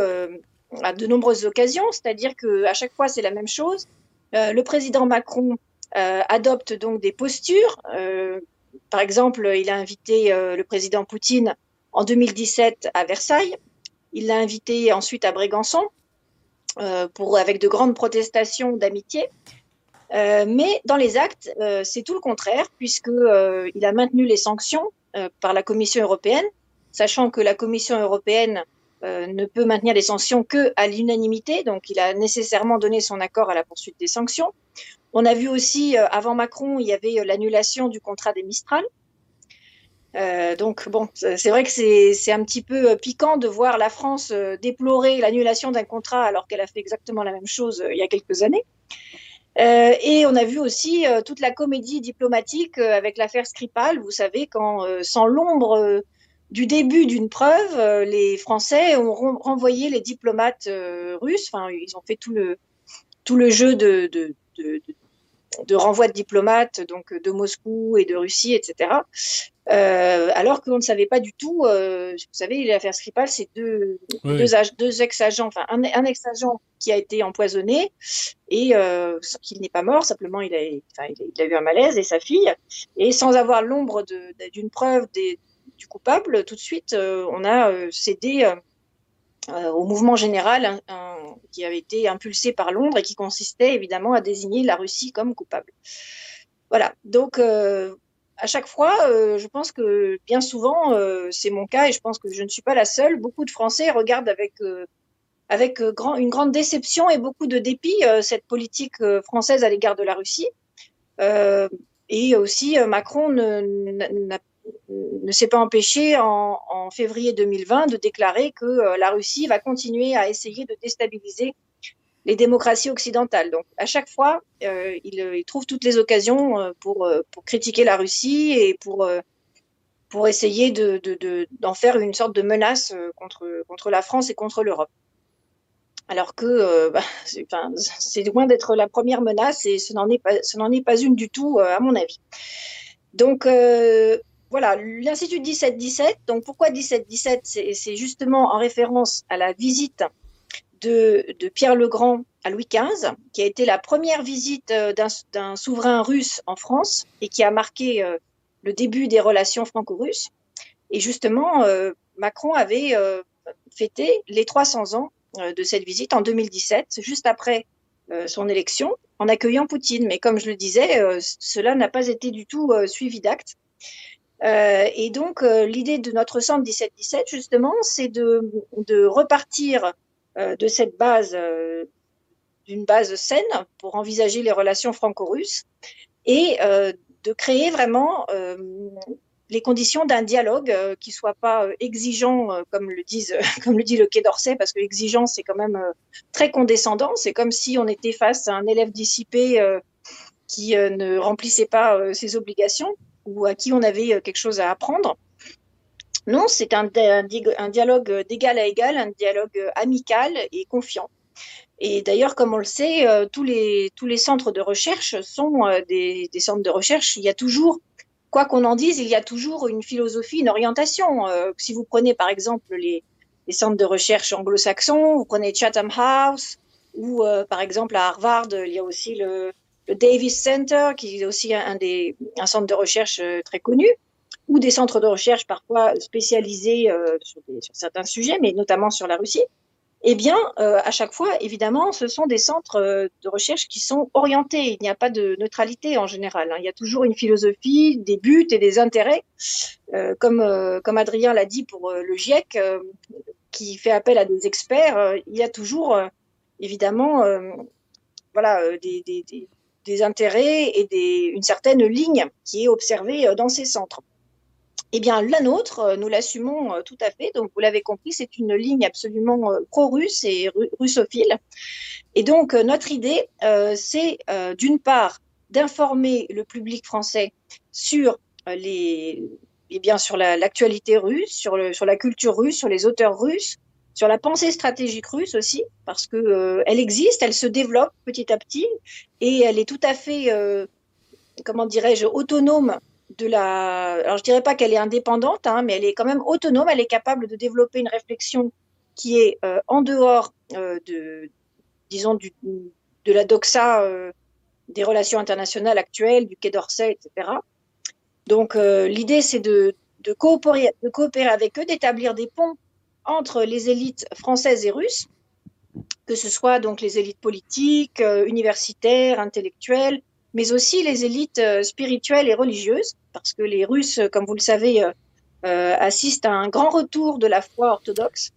à de nombreuses occasions, c'est-à-dire qu'à chaque fois, c'est la même chose. Euh, le président Macron euh, adopte donc des postures. Euh, par exemple, il a invité le président Poutine en 2017 à Versailles. Il l'a invité ensuite à Brégançon avec de grandes protestations d'amitié. Mais dans les actes, c'est tout le contraire, puisqu'il il a maintenu les sanctions par la Commission européenne, sachant que la Commission européenne euh, ne peut maintenir les sanctions que à l'unanimité, donc il a nécessairement donné son accord à la poursuite des sanctions. On a vu aussi, euh, avant Macron, il y avait euh, l'annulation du contrat des Mistral. Donc bon, c'est vrai que c'est un petit peu piquant de voir la France déplorer l'annulation d'un contrat alors qu'elle a fait exactement la même chose il y a quelques années. Et on a vu aussi toute la comédie diplomatique avec l'affaire Skripal. Vous savez, quand sans l'ombre du début d'une preuve, euh, les Français ont ren- renvoyé les diplomates euh, russes. Enfin, ils ont fait tout le tout le jeu de de, de, renvoi de diplomates, donc de Moscou et de Russie, etc. Euh, alors qu'on ne savait pas du tout. euh, vous savez, l'affaire Skripal, c'est deux, Oui, deux, ag- deux ex-agents, enfin un, un ex-agent qui a été empoisonné et euh, qu'il n'est pas mort, simplement il a, enfin, il a, eu un malaise et sa fille, et sans avoir l'ombre d'une preuve des, du coupable, tout de suite euh, on a euh, cédé euh, au mouvement général un- qui avait été impulsé par Londres et qui consistait évidemment à désigner la Russie comme coupable. Voilà, donc à chaque fois, je pense que bien souvent, c'est mon cas et je pense que je ne suis pas la seule. Beaucoup de Français regardent avec une grande déception et beaucoup de dépit cette politique française à l'égard de la Russie. Et aussi, Macron n'a- ne s'est pas empêché en, février 2020 de déclarer que la Russie va continuer à essayer de déstabiliser les démocraties occidentales. Donc, à chaque fois, euh, il, trouve toutes les occasions pour, critiquer la Russie et pour, pour essayer d'en de, de, faire une sorte de menace contre, contre la France et contre l'Europe alors que euh, bah, c'est loin d'être la première menace et ce n'en est est pas une du tout, euh, à mon avis. Donc euh, voilà, l'Institut 1717. Donc pourquoi 1717 C'est justement en référence à la visite de, Pierre le Grand à Louis XV, qui a été la première visite d'un souverain russe en France et qui a marqué le début des relations franco-russes. Et justement, Macron avait fêté les 300 ans euh, de cette visite en 2017, juste après euh, son élection, en accueillant Poutine. Mais comme je le disais, euh, cela n'a pas été du tout suivi d'actes. Et donc, l'idée de notre centre 1717, justement, c'est de, repartir de cette base, d'une base saine pour envisager les relations franco-russes et de créer vraiment les conditions d'un dialogue euh, qui soit pas euh, exigeant euh, comme le comme le dit le Quai d'Orsay parce que l'exigence c'est quand même très condescendant. C'est comme si on était face à un élève dissipé qui ne remplissait pas ses obligations ou à qui on avait quelque chose à apprendre non c'est un, dialogue d'égal à égal un dialogue amical et confiant et d'ailleurs, comme on le sait, tous, les, tous les centres de recherche sont des, centres de recherche. Il y a toujours quoi qu'on en dise, il y a toujours une philosophie, une orientation. Euh, si vous prenez par exemple les, centres de recherche anglo-saxons, vous prenez Chatham House, ou euh, par exemple à Harvard, il y a aussi le, le Davis Center, qui est aussi un, des, un centre de recherche euh, très connu, ou des centres de recherche parfois spécialisés euh, sur, certains sujets, mais notamment sur la Russie eh bien, euh, à chaque fois, évidemment, ce sont des centres de recherche qui sont orientés. Il n'y a pas de neutralité en général. Hein. Il y a toujours une philosophie, des buts et des intérêts. Comme, comme Adrien l'a dit pour le GIEC, qui fait appel à des experts, il y a toujours, évidemment, voilà, des, des, intérêts et une certaine ligne qui est observée dans ces centres. Eh bien, la nôtre, euh, nous l'assumons euh, tout à fait. Donc, vous l'avez compris, c'est une ligne absolument euh, pro-russe et russophile. Et donc, notre idée, c'est d'une part d'informer le public français sur les, eh bien, sur l'actualité russe, sur la culture russe, sur les auteurs russes, sur la pensée stratégique russe aussi, parce que elle existe, elle se développe petit à petit, et elle est tout à fait, comment dirais-je, autonome de la. Alors, je dirais pas qu'elle est indépendante, hein, mais elle est quand même autonome. Elle est capable de développer une réflexion qui est euh, en dehors euh, de, disons, de la doxa euh, des relations internationales actuelles, du Quai d'Orsay, etc. Donc, euh, l'idée, c'est de coopérer avec eux, d'établir des ponts entre les élites françaises et russes, que ce soit donc les élites politiques, euh, universitaires, intellectuelles, mais aussi les élites euh, spirituelles et religieuses, parce que les Russes, comme vous le savez, euh, euh, assistent à un grand retour de la foi orthodoxe.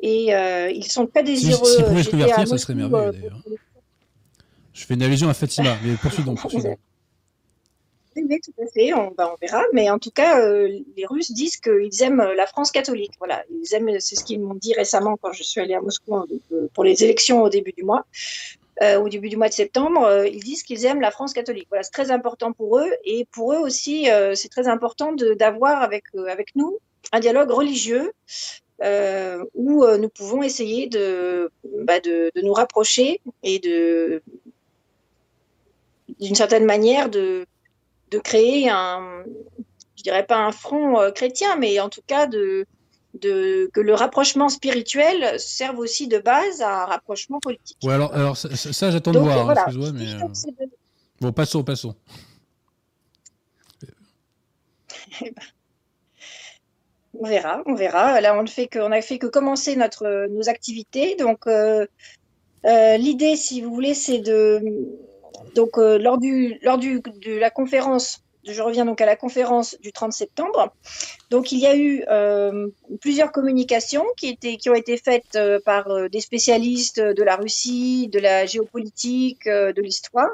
Et euh, ils sont très désireux. Si, si pouvez convertir, ça serait merveilleux d'ailleurs. Je fais une allusion à Fatima, mais poursuis donc. Poursuis donc. Oui, tout à fait, on, on, verra. Mais en tout cas, euh, les Russes disent qu'ils aiment la France catholique. Voilà, ils aiment, c'est ce qu'ils m'ont dit récemment quand je suis allée à Moscou pour les élections au début du mois euh, au début du mois de septembre, euh, ils disent qu'ils aiment la France catholique. Voilà, c'est très important pour eux et pour eux aussi, euh, c'est très important d'avoir avec euh, avec nous un dialogue religieux euh, où nous pouvons essayer de, bah, de, de nous rapprocher et de d'une certaine manière de de créer un, je dirais pas un front chrétien, mais en tout cas de de, que le rapprochement spirituel serve aussi de base à un rapprochement politique. Ouais, alors, alors ça, ça j'attends de voir, voilà, hein, mais... Euh... Bon, passons, passons. on verra, on verra. Là, on ne fait que, on a fait que commencer notre, nos activités. Donc, euh, euh, l'idée, si vous voulez, c'est de, donc, euh, lors du, lors du, de la conférence je reviens donc à la conférence du 30 septembre. Donc il y a eu euh, plusieurs communications qui, étaient, qui ont été faites euh, par des spécialistes de la Russie, de la géopolitique, de l'histoire.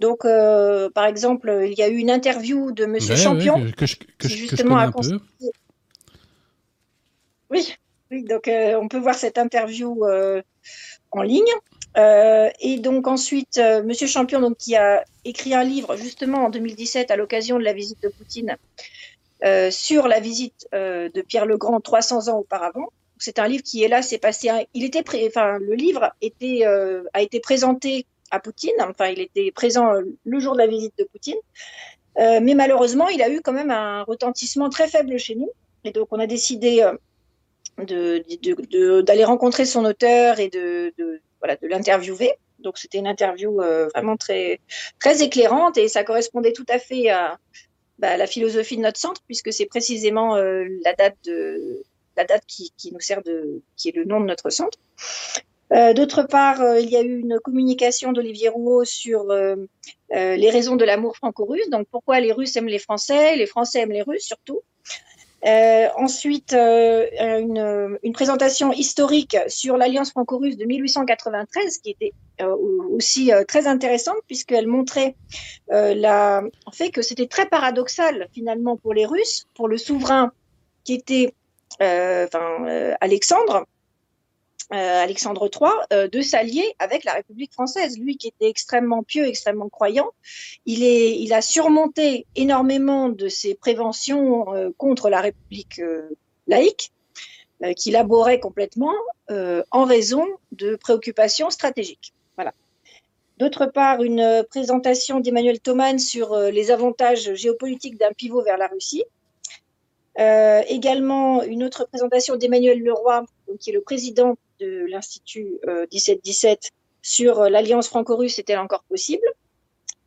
Donc par exemple, il y a eu une interview de Monsieur Champion que, je, qui justement a Oui, oui, donc on peut voir cette interview en ligne. Euh, et donc ensuite, euh, Monsieur Champion, donc, qui a écrit un livre justement en 2017 à l'occasion de la visite de Poutine euh, sur la visite de Pierre le Grand 300 ans auparavant. C'est un livre qui est là, c'est passé. il était, enfin, le livre était a été présenté à Poutine. Enfin, il était présent le jour de la visite de Poutine. mais malheureusement, il a eu quand même un retentissement très faible chez nous. Et donc, on a décidé d'aller de, de, rencontrer son auteur et de, voilà, de l'interviewer. Donc c'était une interview euh, vraiment très, très éclairante et ça correspondait tout à fait à bah, la philosophie de notre centre puisque c'est précisément euh, la date de la date qui, qui, nous sert de qui est le nom de notre centre. Euh, D'autre part, il y a eu une communication d'Olivier Rouault sur les raisons de l'amour franco-russe. Donc pourquoi les Russes aiment les Français, les Français aiment les Russes surtout. Euh, ensuite, euh, une, une, présentation historique sur l'Alliance franco-russe de 1893, qui était euh, aussi euh, très intéressante, puisqu'elle montrait la, en fait que c'était très paradoxal finalement pour les Russes, pour le souverain qui était Alexandre, euh, Alexandre III euh, de s'allier avec la République française. Lui qui était extrêmement pieux, extrêmement croyant, il, a surmonté énormément de ses préventions euh, contre la République laïque, qu'il abhorrait complètement en raison de préoccupations stratégiques. Voilà. D'autre part, une présentation d'Emmanuel Thoman sur les avantages géopolitiques d'un pivot vers la Russie. Également, une autre présentation d'Emmanuel Leroy, qui est le président de l'Institut 1717 euh, sur euh, l'alliance franco-russe est-elle encore possible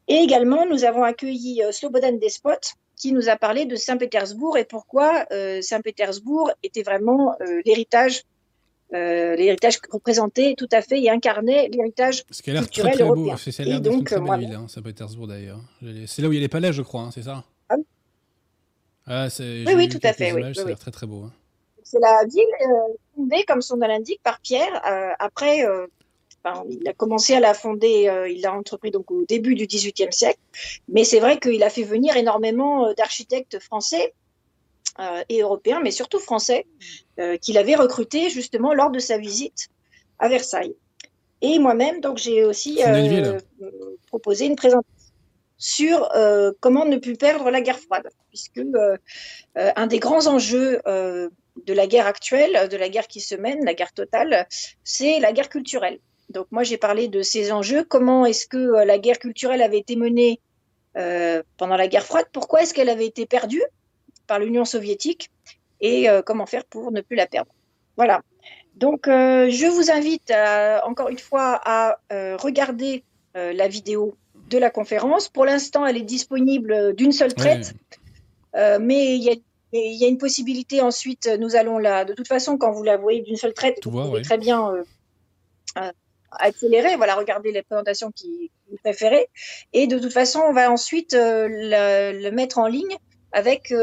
Et également, nous avons accueilli Slobodan Despot, qui nous a parlé de Saint-Pétersbourg et pourquoi Saint-Pétersbourg était vraiment l'héritage euh, l'héritage représenté tout à fait et incarnait l'héritage culturel européen. C'est l'air d'être une très belle ville, hein, Saint-Pétersbourg d'ailleurs. C'est là où il y a les palais, je crois, hein, c'est ça? Ah, oui, oui, tout à fait. Oui, ça a l'air très très beau. Hein. C'est la ville euh, fondée, comme son nom l'indique, par Pierre. Euh, après, euh, il a commencé à la fonder, il l'a entrepris donc au début du XVIIIe siècle. Mais c'est vrai qu'il a fait venir énormément d'architectes français et européens, mais surtout français, qu'il avait recrutés justement lors de sa visite à Versailles. Et moi-même, donc j'ai aussi proposé une présentation sur comment ne plus perdre la guerre froide, puisque un des grands enjeux de la guerre actuelle, de la guerre qui se mène, la guerre totale, c'est la guerre culturelle. Donc moi j'ai parlé de ces enjeux, comment est-ce que la guerre culturelle avait été menée pendant la guerre froide, pourquoi est-ce qu'elle avait été perdue par l'Union soviétique? Et comment faire pour ne plus la perdre? Voilà. Donc je vous invite encore une fois à regarder la vidéo de la conférence. Pour l'instant, elle est disponible d'une seule traite, euh, mais il y a une possibilité ensuite, nous allons là. De toute façon, quand vous la voyez d'une seule traite, vous pouvez très bien euh, euh, accélérer. Voilà, regardez les présentations qui, vous préférez. Et de toute façon, on va ensuite le, mettre en ligne avec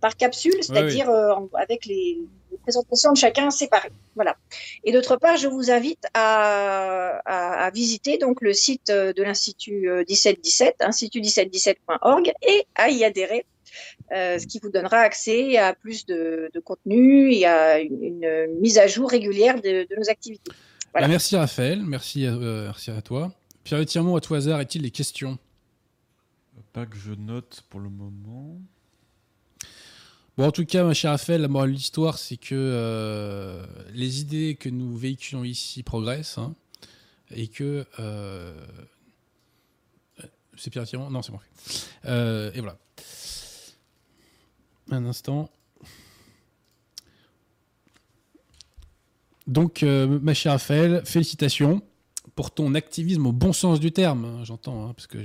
par capsule, c'est-à-dire avec les, présentation de chacun séparé. Voilà. Et d'autre part, je vous invite à, visiter donc le site de l'Institut 1717, institut1717.org, et à y adhérer, euh, ce qui vous donnera accès à plus de, contenu et à une, mise à jour régulière de, nos activités. Bah, merci Raphaël, merci, euh, merci à toi. Pierre Tiremont, à tout hasard, est-il des questions? Pas que je note pour le moment en tout cas, ma chère Raphaël, la morale de l'histoire, c'est que euh, les idées que nous véhiculons ici progressent hein, et que. Euh, c'est Pierre Thiron Non, c'est bon. Euh, et voilà. Un instant. Donc, ma chère Raphaël, félicitations pour ton activisme au bon sens du terme, hein, j'entends, hein, parce que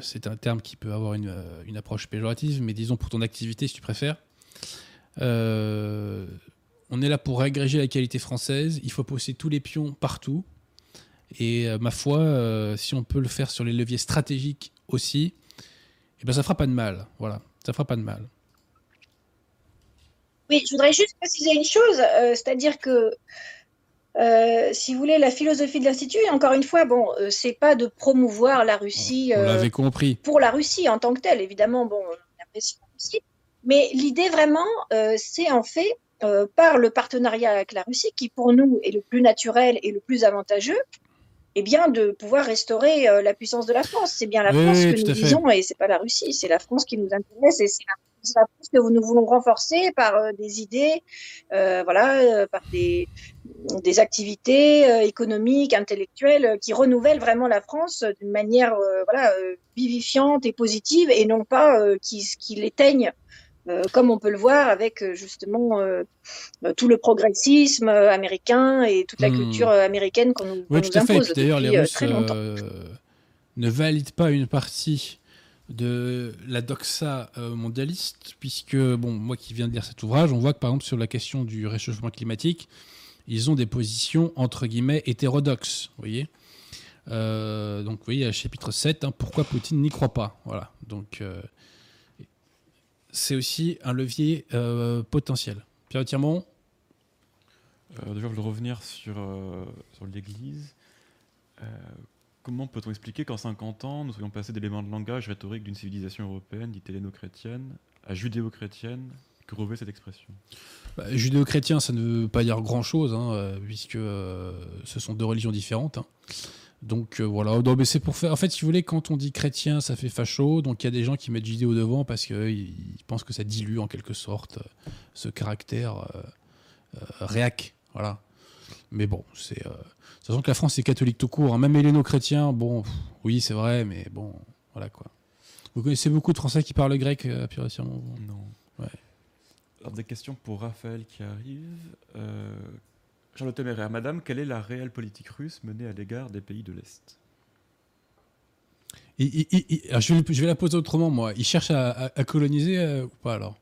c'est un terme qui peut avoir euh, une, approche péjorative, mais disons pour ton activité si tu préfères. Euh, on est là pour agréger la qualité française, il faut poser tous les pions partout. Et euh, ma foi, si on peut le faire sur les leviers stratégiques aussi, eh ben ça fera pas de mal. Voilà, ça fera pas de mal. Oui, je voudrais juste préciser une chose, euh, c'est-à-dire que euh, si vous voulez, la philosophie de l'Institut, encore une fois, bon, euh, c'est pas de promouvoir la Russie on, compris. pour la Russie en tant que telle, évidemment, bon, on apprécie la Russie, mais l'idée vraiment, c'est en fait par le partenariat avec la Russie qui pour nous est le plus naturel et le plus avantageux, eh bien, de pouvoir restaurer la puissance de la France. C'est bien la France que nous disons et c'est pas la Russie, c'est la France qui nous intéresse et c'est la la que nous voulons renforcer par euh, des idées, euh, voilà, euh, par des, des activités économiques, intellectuelles qui renouvellent vraiment la France d'une manière voilà, vivifiante et positive et non pas qui, qui l'éteignent. Comme on peut le voir avec justement tout le progressisme américain et toute la hmm. culture américaine qu'on nous, oui, nous impose D'ailleurs, les Russes ne valident pas une partie de la doxa euh, mondialiste, puisque, bon, moi qui viens de lire cet ouvrage, on voit que par exemple sur la question du réchauffement climatique, ils ont des positions entre guillemets hétérodoxes, vous voyez. Euh, Donc, vous voyez, chapitre 7, hein, pourquoi Poutine n'y croit pas Voilà, donc euh, c'est aussi un levier potentiel. Pierre Tirmont Déjà, je veux revenir sur, sur l'Église. Comment peut-on expliquer qu'en 50 ans, nous soyons passés d'éléments de langage rhétorique d'une civilisation européenne, dite helléno-chrétienne, à judéo-chrétienne Que revêt cette expression? Bah, Judéo-chrétien, ça ne veut pas dire grand-chose, hein, euh, puisque euh, ce sont deux religions différentes. Hein. Donc euh, voilà, c'est pour faire. En fait, si vous voulez, quand on dit chrétien, ça fait facho. Donc il y a des gens qui mettent judéo devant parce qu'ils pensent que ça dilue en quelque sorte ce caractère réac. Voilà. Mais bon, c'est. Sachant que la France est catholique tout court, hein. même héléno-chrétien, bon, oui, c'est vrai, mais bon, voilà quoi. Vous connaissez beaucoup de Français qui parlent grec, euh, Non. Ouais. Alors, des questions pour Raphaël qui arrive. Euh, Charlotte Téméraire, Madame, quelle est la réelle politique russe menée à l'égard des pays de l'Est? Je, vais, la poser autrement, moi. Ils cherchent à, coloniser euh, ou pas alors?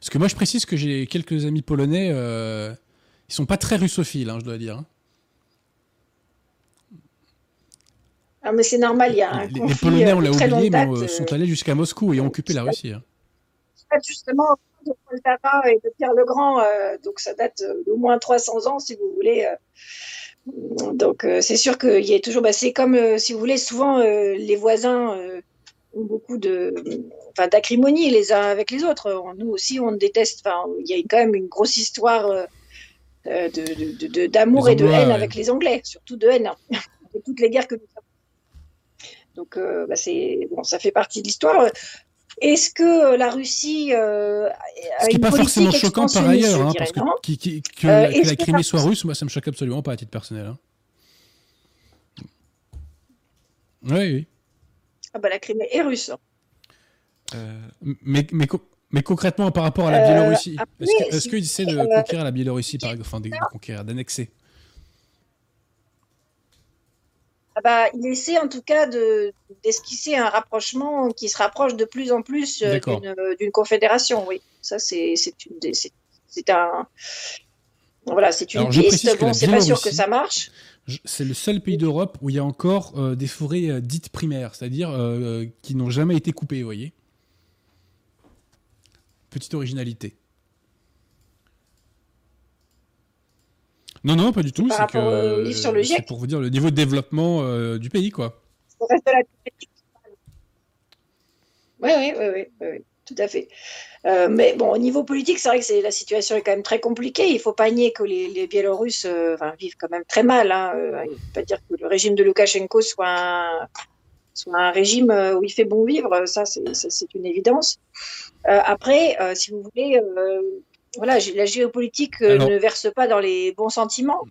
Parce que moi, je précise que j'ai quelques amis polonais. Euh, ils sont pas très russophiles, hein, je dois dire. Hein. Ah, mais c'est normal, il y a un les, conflit. Les Polonais, on l'a euh, oublié, mais euh, sont allés jusqu'à Moscou et ont occupé la Russie. Hein. Justement, de Poltava et de Pierre le Grand, euh, donc ça date d'au moins 300 ans, si vous voulez. donc c'est sûr qu'il y a toujours. Bah, c'est comme, si vous voulez, souvent les voisins ont beaucoup de, enfin, d'acrimonie les uns avec les autres. Nous aussi, on déteste. Enfin, il y a quand même une grosse histoire de, d'amour et de haine avec les Anglais, surtout de haine. Hein. toutes les guerres que nous avons donc, euh, bah, c'est bon, ça fait partie de l'histoire. Est-ce que la Russie euh, a Ce qui n'est pas forcément choquant par ailleurs, hein, parce que, que, euh, la Crimée soit russe, moi ça me choque absolument pas à titre personnel. Hein. Oui, oui. Ah bah la Crimée est russe. Mais, mais, mais, concrètement, par rapport à la Biélorussie, est-ce qu'ils essaient de conquérir la Biélorussie, par exemple, enfin, de conquérir, d'annexer? Ah bah, il essaie en tout cas d'esquisser un rapprochement qui se rapproche de plus en plus euh, d'une confédération. Oui, ça c'est un voilà, c'est une piste. Bon, c'est pas sûr que ça marche. C'est le seul pays d'Europe où il y a encore euh, des forêts euh, dites primaires, c'est-à-dire qui n'ont jamais été coupées, vous voyez. Petite originalité. Non, non, pas du tout. C'est que, pour vous dire le niveau de développement euh, du pays, quoi. Oui, oui, oui, oui, tout à fait. Euh, mais bon, au niveau politique, c'est vrai que la situation est quand même très compliquée. Il ne faut pas nier que les, Biélorusses euh, vivent quand même très mal. Hein. il ne faut pas dire que le régime de Loukachenko soit un, soit un régime où il fait bon vivre. Ça, c'est une évidence. après, si vous voulez, voilà, la géopolitique euh, ne verse pas dans les bons sentiments.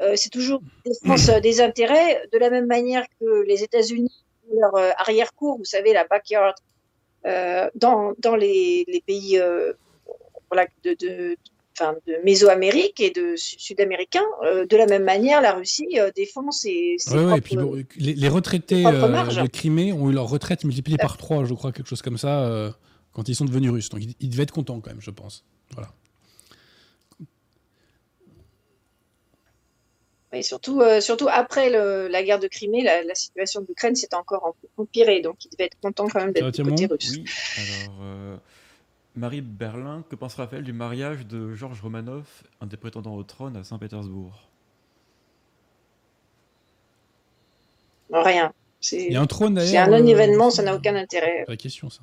Euh, c'est toujours défense euh, des intérêts, de la même manière que les États-Unis, leur arrière-cour, vous savez, la backyard, dans, dans les, les pays voilà, de, de, de Mésoamérique et de Sud-Américains. de la même manière, la Russie défend ses, ses ouais, propres, et puis, les, retraités de Crimée ont eu leur retraite multipliée par trois, je crois, quelque chose comme ça, quand ils sont devenus russes. Donc ils, ils devaient être contents quand même, je pense. Voilà. Et surtout, euh, surtout après le, la guerre de Crimée, la, la situation de l'Ukraine s'est encore empirée. Donc, il devait être content quand même d'être côté russe. Oui, alors, euh, Marie Berlin, que pense Raphaël du mariage de Georges Romanov, un des prétendants au trône à Saint-Pétersbourg? Rien. Il y a un trône C'est un non-événement, ça n'a aucun intérêt. La question, ça.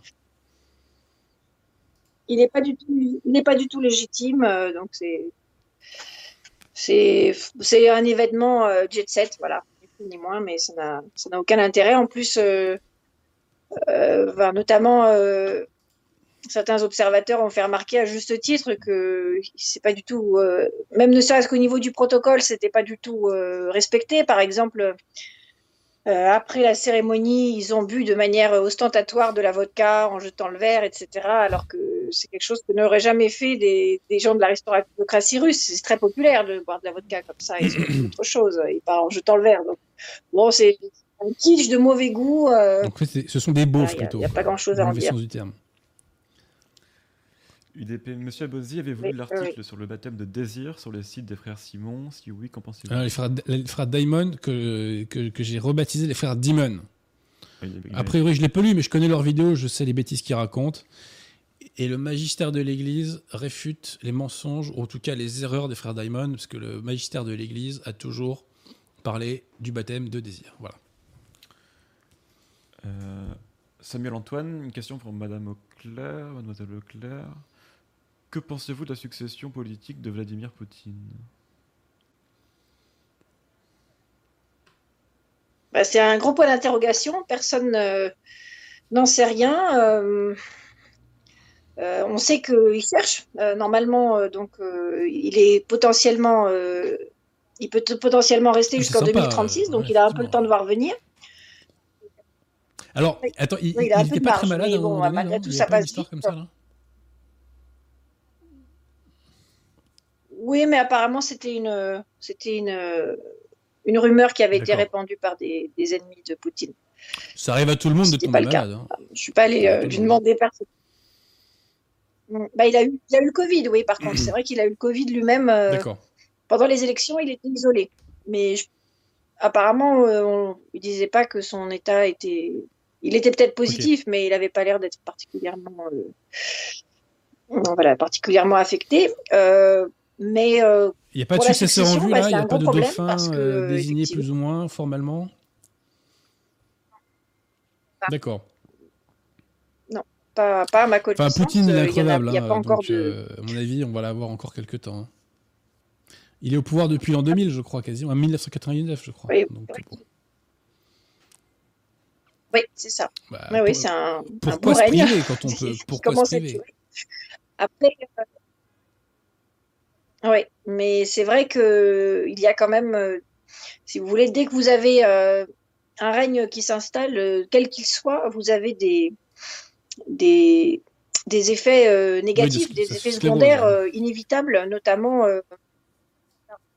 Il n'est pas du tout, il n'est pas du tout légitime, euh, donc c'est, c'est, un événement euh, jet set, voilà, ni plus ni moins, mais ça n'a, aucun intérêt. En plus, euh, notamment, certains observateurs ont fait remarquer à juste titre que c'est pas du tout, même ne serait-ce qu'au niveau du protocole, c'était pas du tout respecté. Par exemple, euh, après la cérémonie, ils ont bu de manière ostentatoire de la vodka en jetant le verre, etc. Alors que c'est quelque chose que n'auraient jamais fait des, gens de la restauration russe. C'est très populaire de boire de la vodka comme ça. Ils ont autre chose, et pas en jetant le verre. Donc, bon, c'est un quiche de mauvais goût. Euh. Donc, ce sont des beaufs plutôt. Il n'y a, pas grand-chose à en dire. Du terme. UDP, Monsieur Abozzi, avez-vous lu l'article sur le baptême de Désir sur le site des frères Simon? Si oui, qu'en pensez-vous? Les, frères, les frères Daimon, que, que, que j'ai rebaptisé les frères Dimon. A priori, je ne l'ai pas lu, mais je connais leurs vidéos, je sais les bêtises qu'ils racontent. Et le magistère de l'Église réfute les mensonges, ou en tout cas les erreurs des frères Daimon, parce que le magistère de l'Église a toujours parlé du baptême de Désir. Voilà. Euh, Samuel Antoine, une question pour Madame Auclair, Mademoiselle Auclair. Que pensez-vous de la succession politique de Vladimir Poutine? Bah, C'est un gros point d'interrogation. Personne euh, n'en sait rien. Euh, euh, on sait qu'il cherche. normalement, donc, il est potentiellement, il peut potentiellement rester ah, jusqu'en 2036, donc il a un peu le temps de voir venir. Alors, attends, il n'était pas très malade. Bon, malgré tout, ça passe Comme ça, Oui, mais apparemment, c'était une, c'était une, une rumeur qui avait été répandue par des, des, ennemis de Poutine. Ça arrive à tout le monde de tomber pas malade. Hein. Je suis pas allé euh, lui demander personne. Bah, il, a eu, il a eu le Covid, oui, par contre. C'est vrai qu'il a eu le Covid lui-même. Euh, pendant les élections, il était isolé. Mais apparemment, euh, on ne disait pas que son état était. Il était peut-être positif, mais il n'avait pas l'air d'être particulièrement. voilà, particulièrement affecté. Mais euh, il n'y a pas de successeur en vue là, il n'y a pas de dauphin euh, désigné plus ou moins formellement? D'accord. Pas, pas à ma connaissance. Enfin, Poutine est incroyable. Il a, pas hein, encore de... à mon avis, on va l'avoir encore quelques temps. Hein. Il est au pouvoir depuis l'an 2000, je crois, quasiment, en 1999, je crois. Oui, oui c'est ça. Bah, oui, c'est un, pourquoi un se priver quand on peut Pourquoi se priver Après, euh, oui, mais c'est vrai que il y a quand même, euh, si vous voulez, dès que vous avez euh, un règne qui s'installe, euh, quel qu'il soit, vous avez des, des, des effets négatifs, des effets secondaires inévitables, notamment.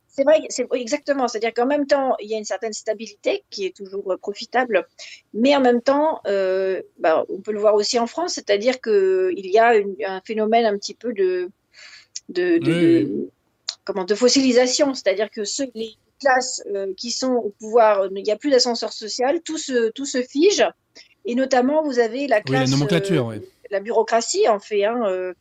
c'est vrai, c'est exactement. C'est-à-dire qu'en même temps, il y a une certaine stabilité qui est toujours profitable, mais en même temps, bah, on peut le voir aussi en France, c'est-à-dire qu'il y a un phénomène un petit peu de de, comment, de fossilisation, c'est-à-dire que ceux, les classes euh, qui sont au pouvoir, il n'y a plus d'ascenseur social, tout se, tout se fige, et notamment vous avez la classe, la nomenclature, euh, la bureaucratie en fait. Hein, euh,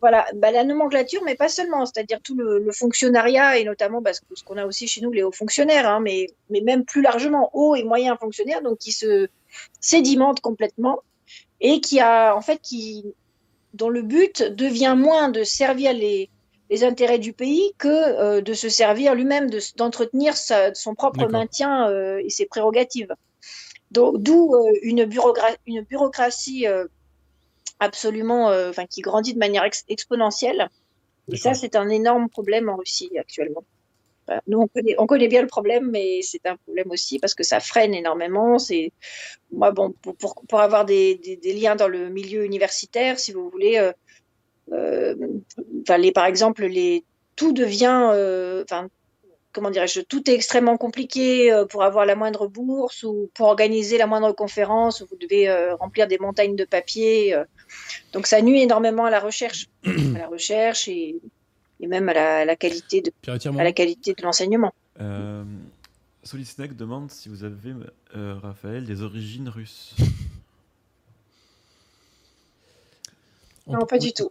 voilà, bah, la nomenclature, mais pas seulement, c'est-à-dire tout le, fonctionnariat et notamment parce que ce qu'on a aussi chez nous les hauts fonctionnaires, hein, mais, mais même plus largement hauts et moyens fonctionnaires, donc qui se sédimentent complètement et qui a en fait qui dont le but devient moins de servir les, les intérêts du pays que euh, de se servir lui-même, d'entretenir son propre maintien euh, et ses prérogatives. D'où euh, une, une, bureaucratie absolument, enfin, qui grandit de manière exponentielle. Et ça, c'est un énorme problème en Russie actuellement. Nous, on connaît, on connaît, bien le problème, mais c'est un problème aussi parce que ça freine énormément. C'est moi, bon, pour, pour, pour avoir des, des, des, liens dans le milieu universitaire, si vous voulez, euh, euh, les, par exemple, les, tout devient, euh, enfin, comment dirais-je, tout est extrêmement compliqué euh, pour avoir la moindre bourse ou pour organiser la moindre conférence. Vous devez euh, remplir des montagnes de papier. donc ça nuit énormément à la recherche, à la recherche et et même à la, la qualité de, à la qualité de l'enseignement. Euh, Solid Snake demande si vous avez, euh, Raphaël, des origines russes. On- Non, pas du tout.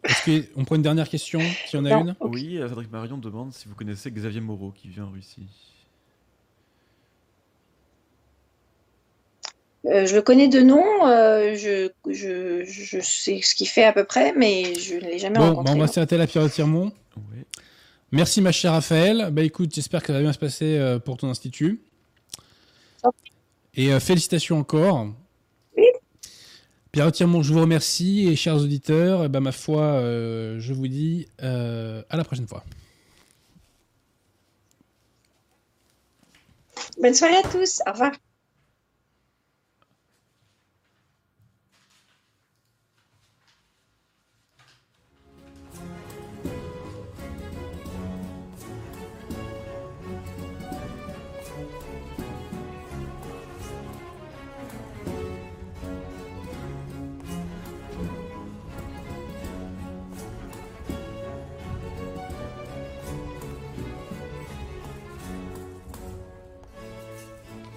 on prend une dernière question, si on a Non. une? Oui, Cédric Marion demande si vous connaissez Xavier Moreau qui vit en Russie. Euh, je le connais de nom, euh, je, je, je sais ce qu'il fait à peu près, mais je ne l'ai jamais Bon, bah, rencontré. on va s'arrêter là, Pierre Tirmont. Ouais. Merci, ma chère Raphaël. Bah écoute, j'espère que ça va bien se passer euh, pour ton institut. Et euh, félicitations encore. Pierre Tirmont, je vous remercie. Et chers auditeurs, eh ben, ma foi, euh, je vous dis euh, à la prochaine fois. Bonne soirée à tous, au revoir.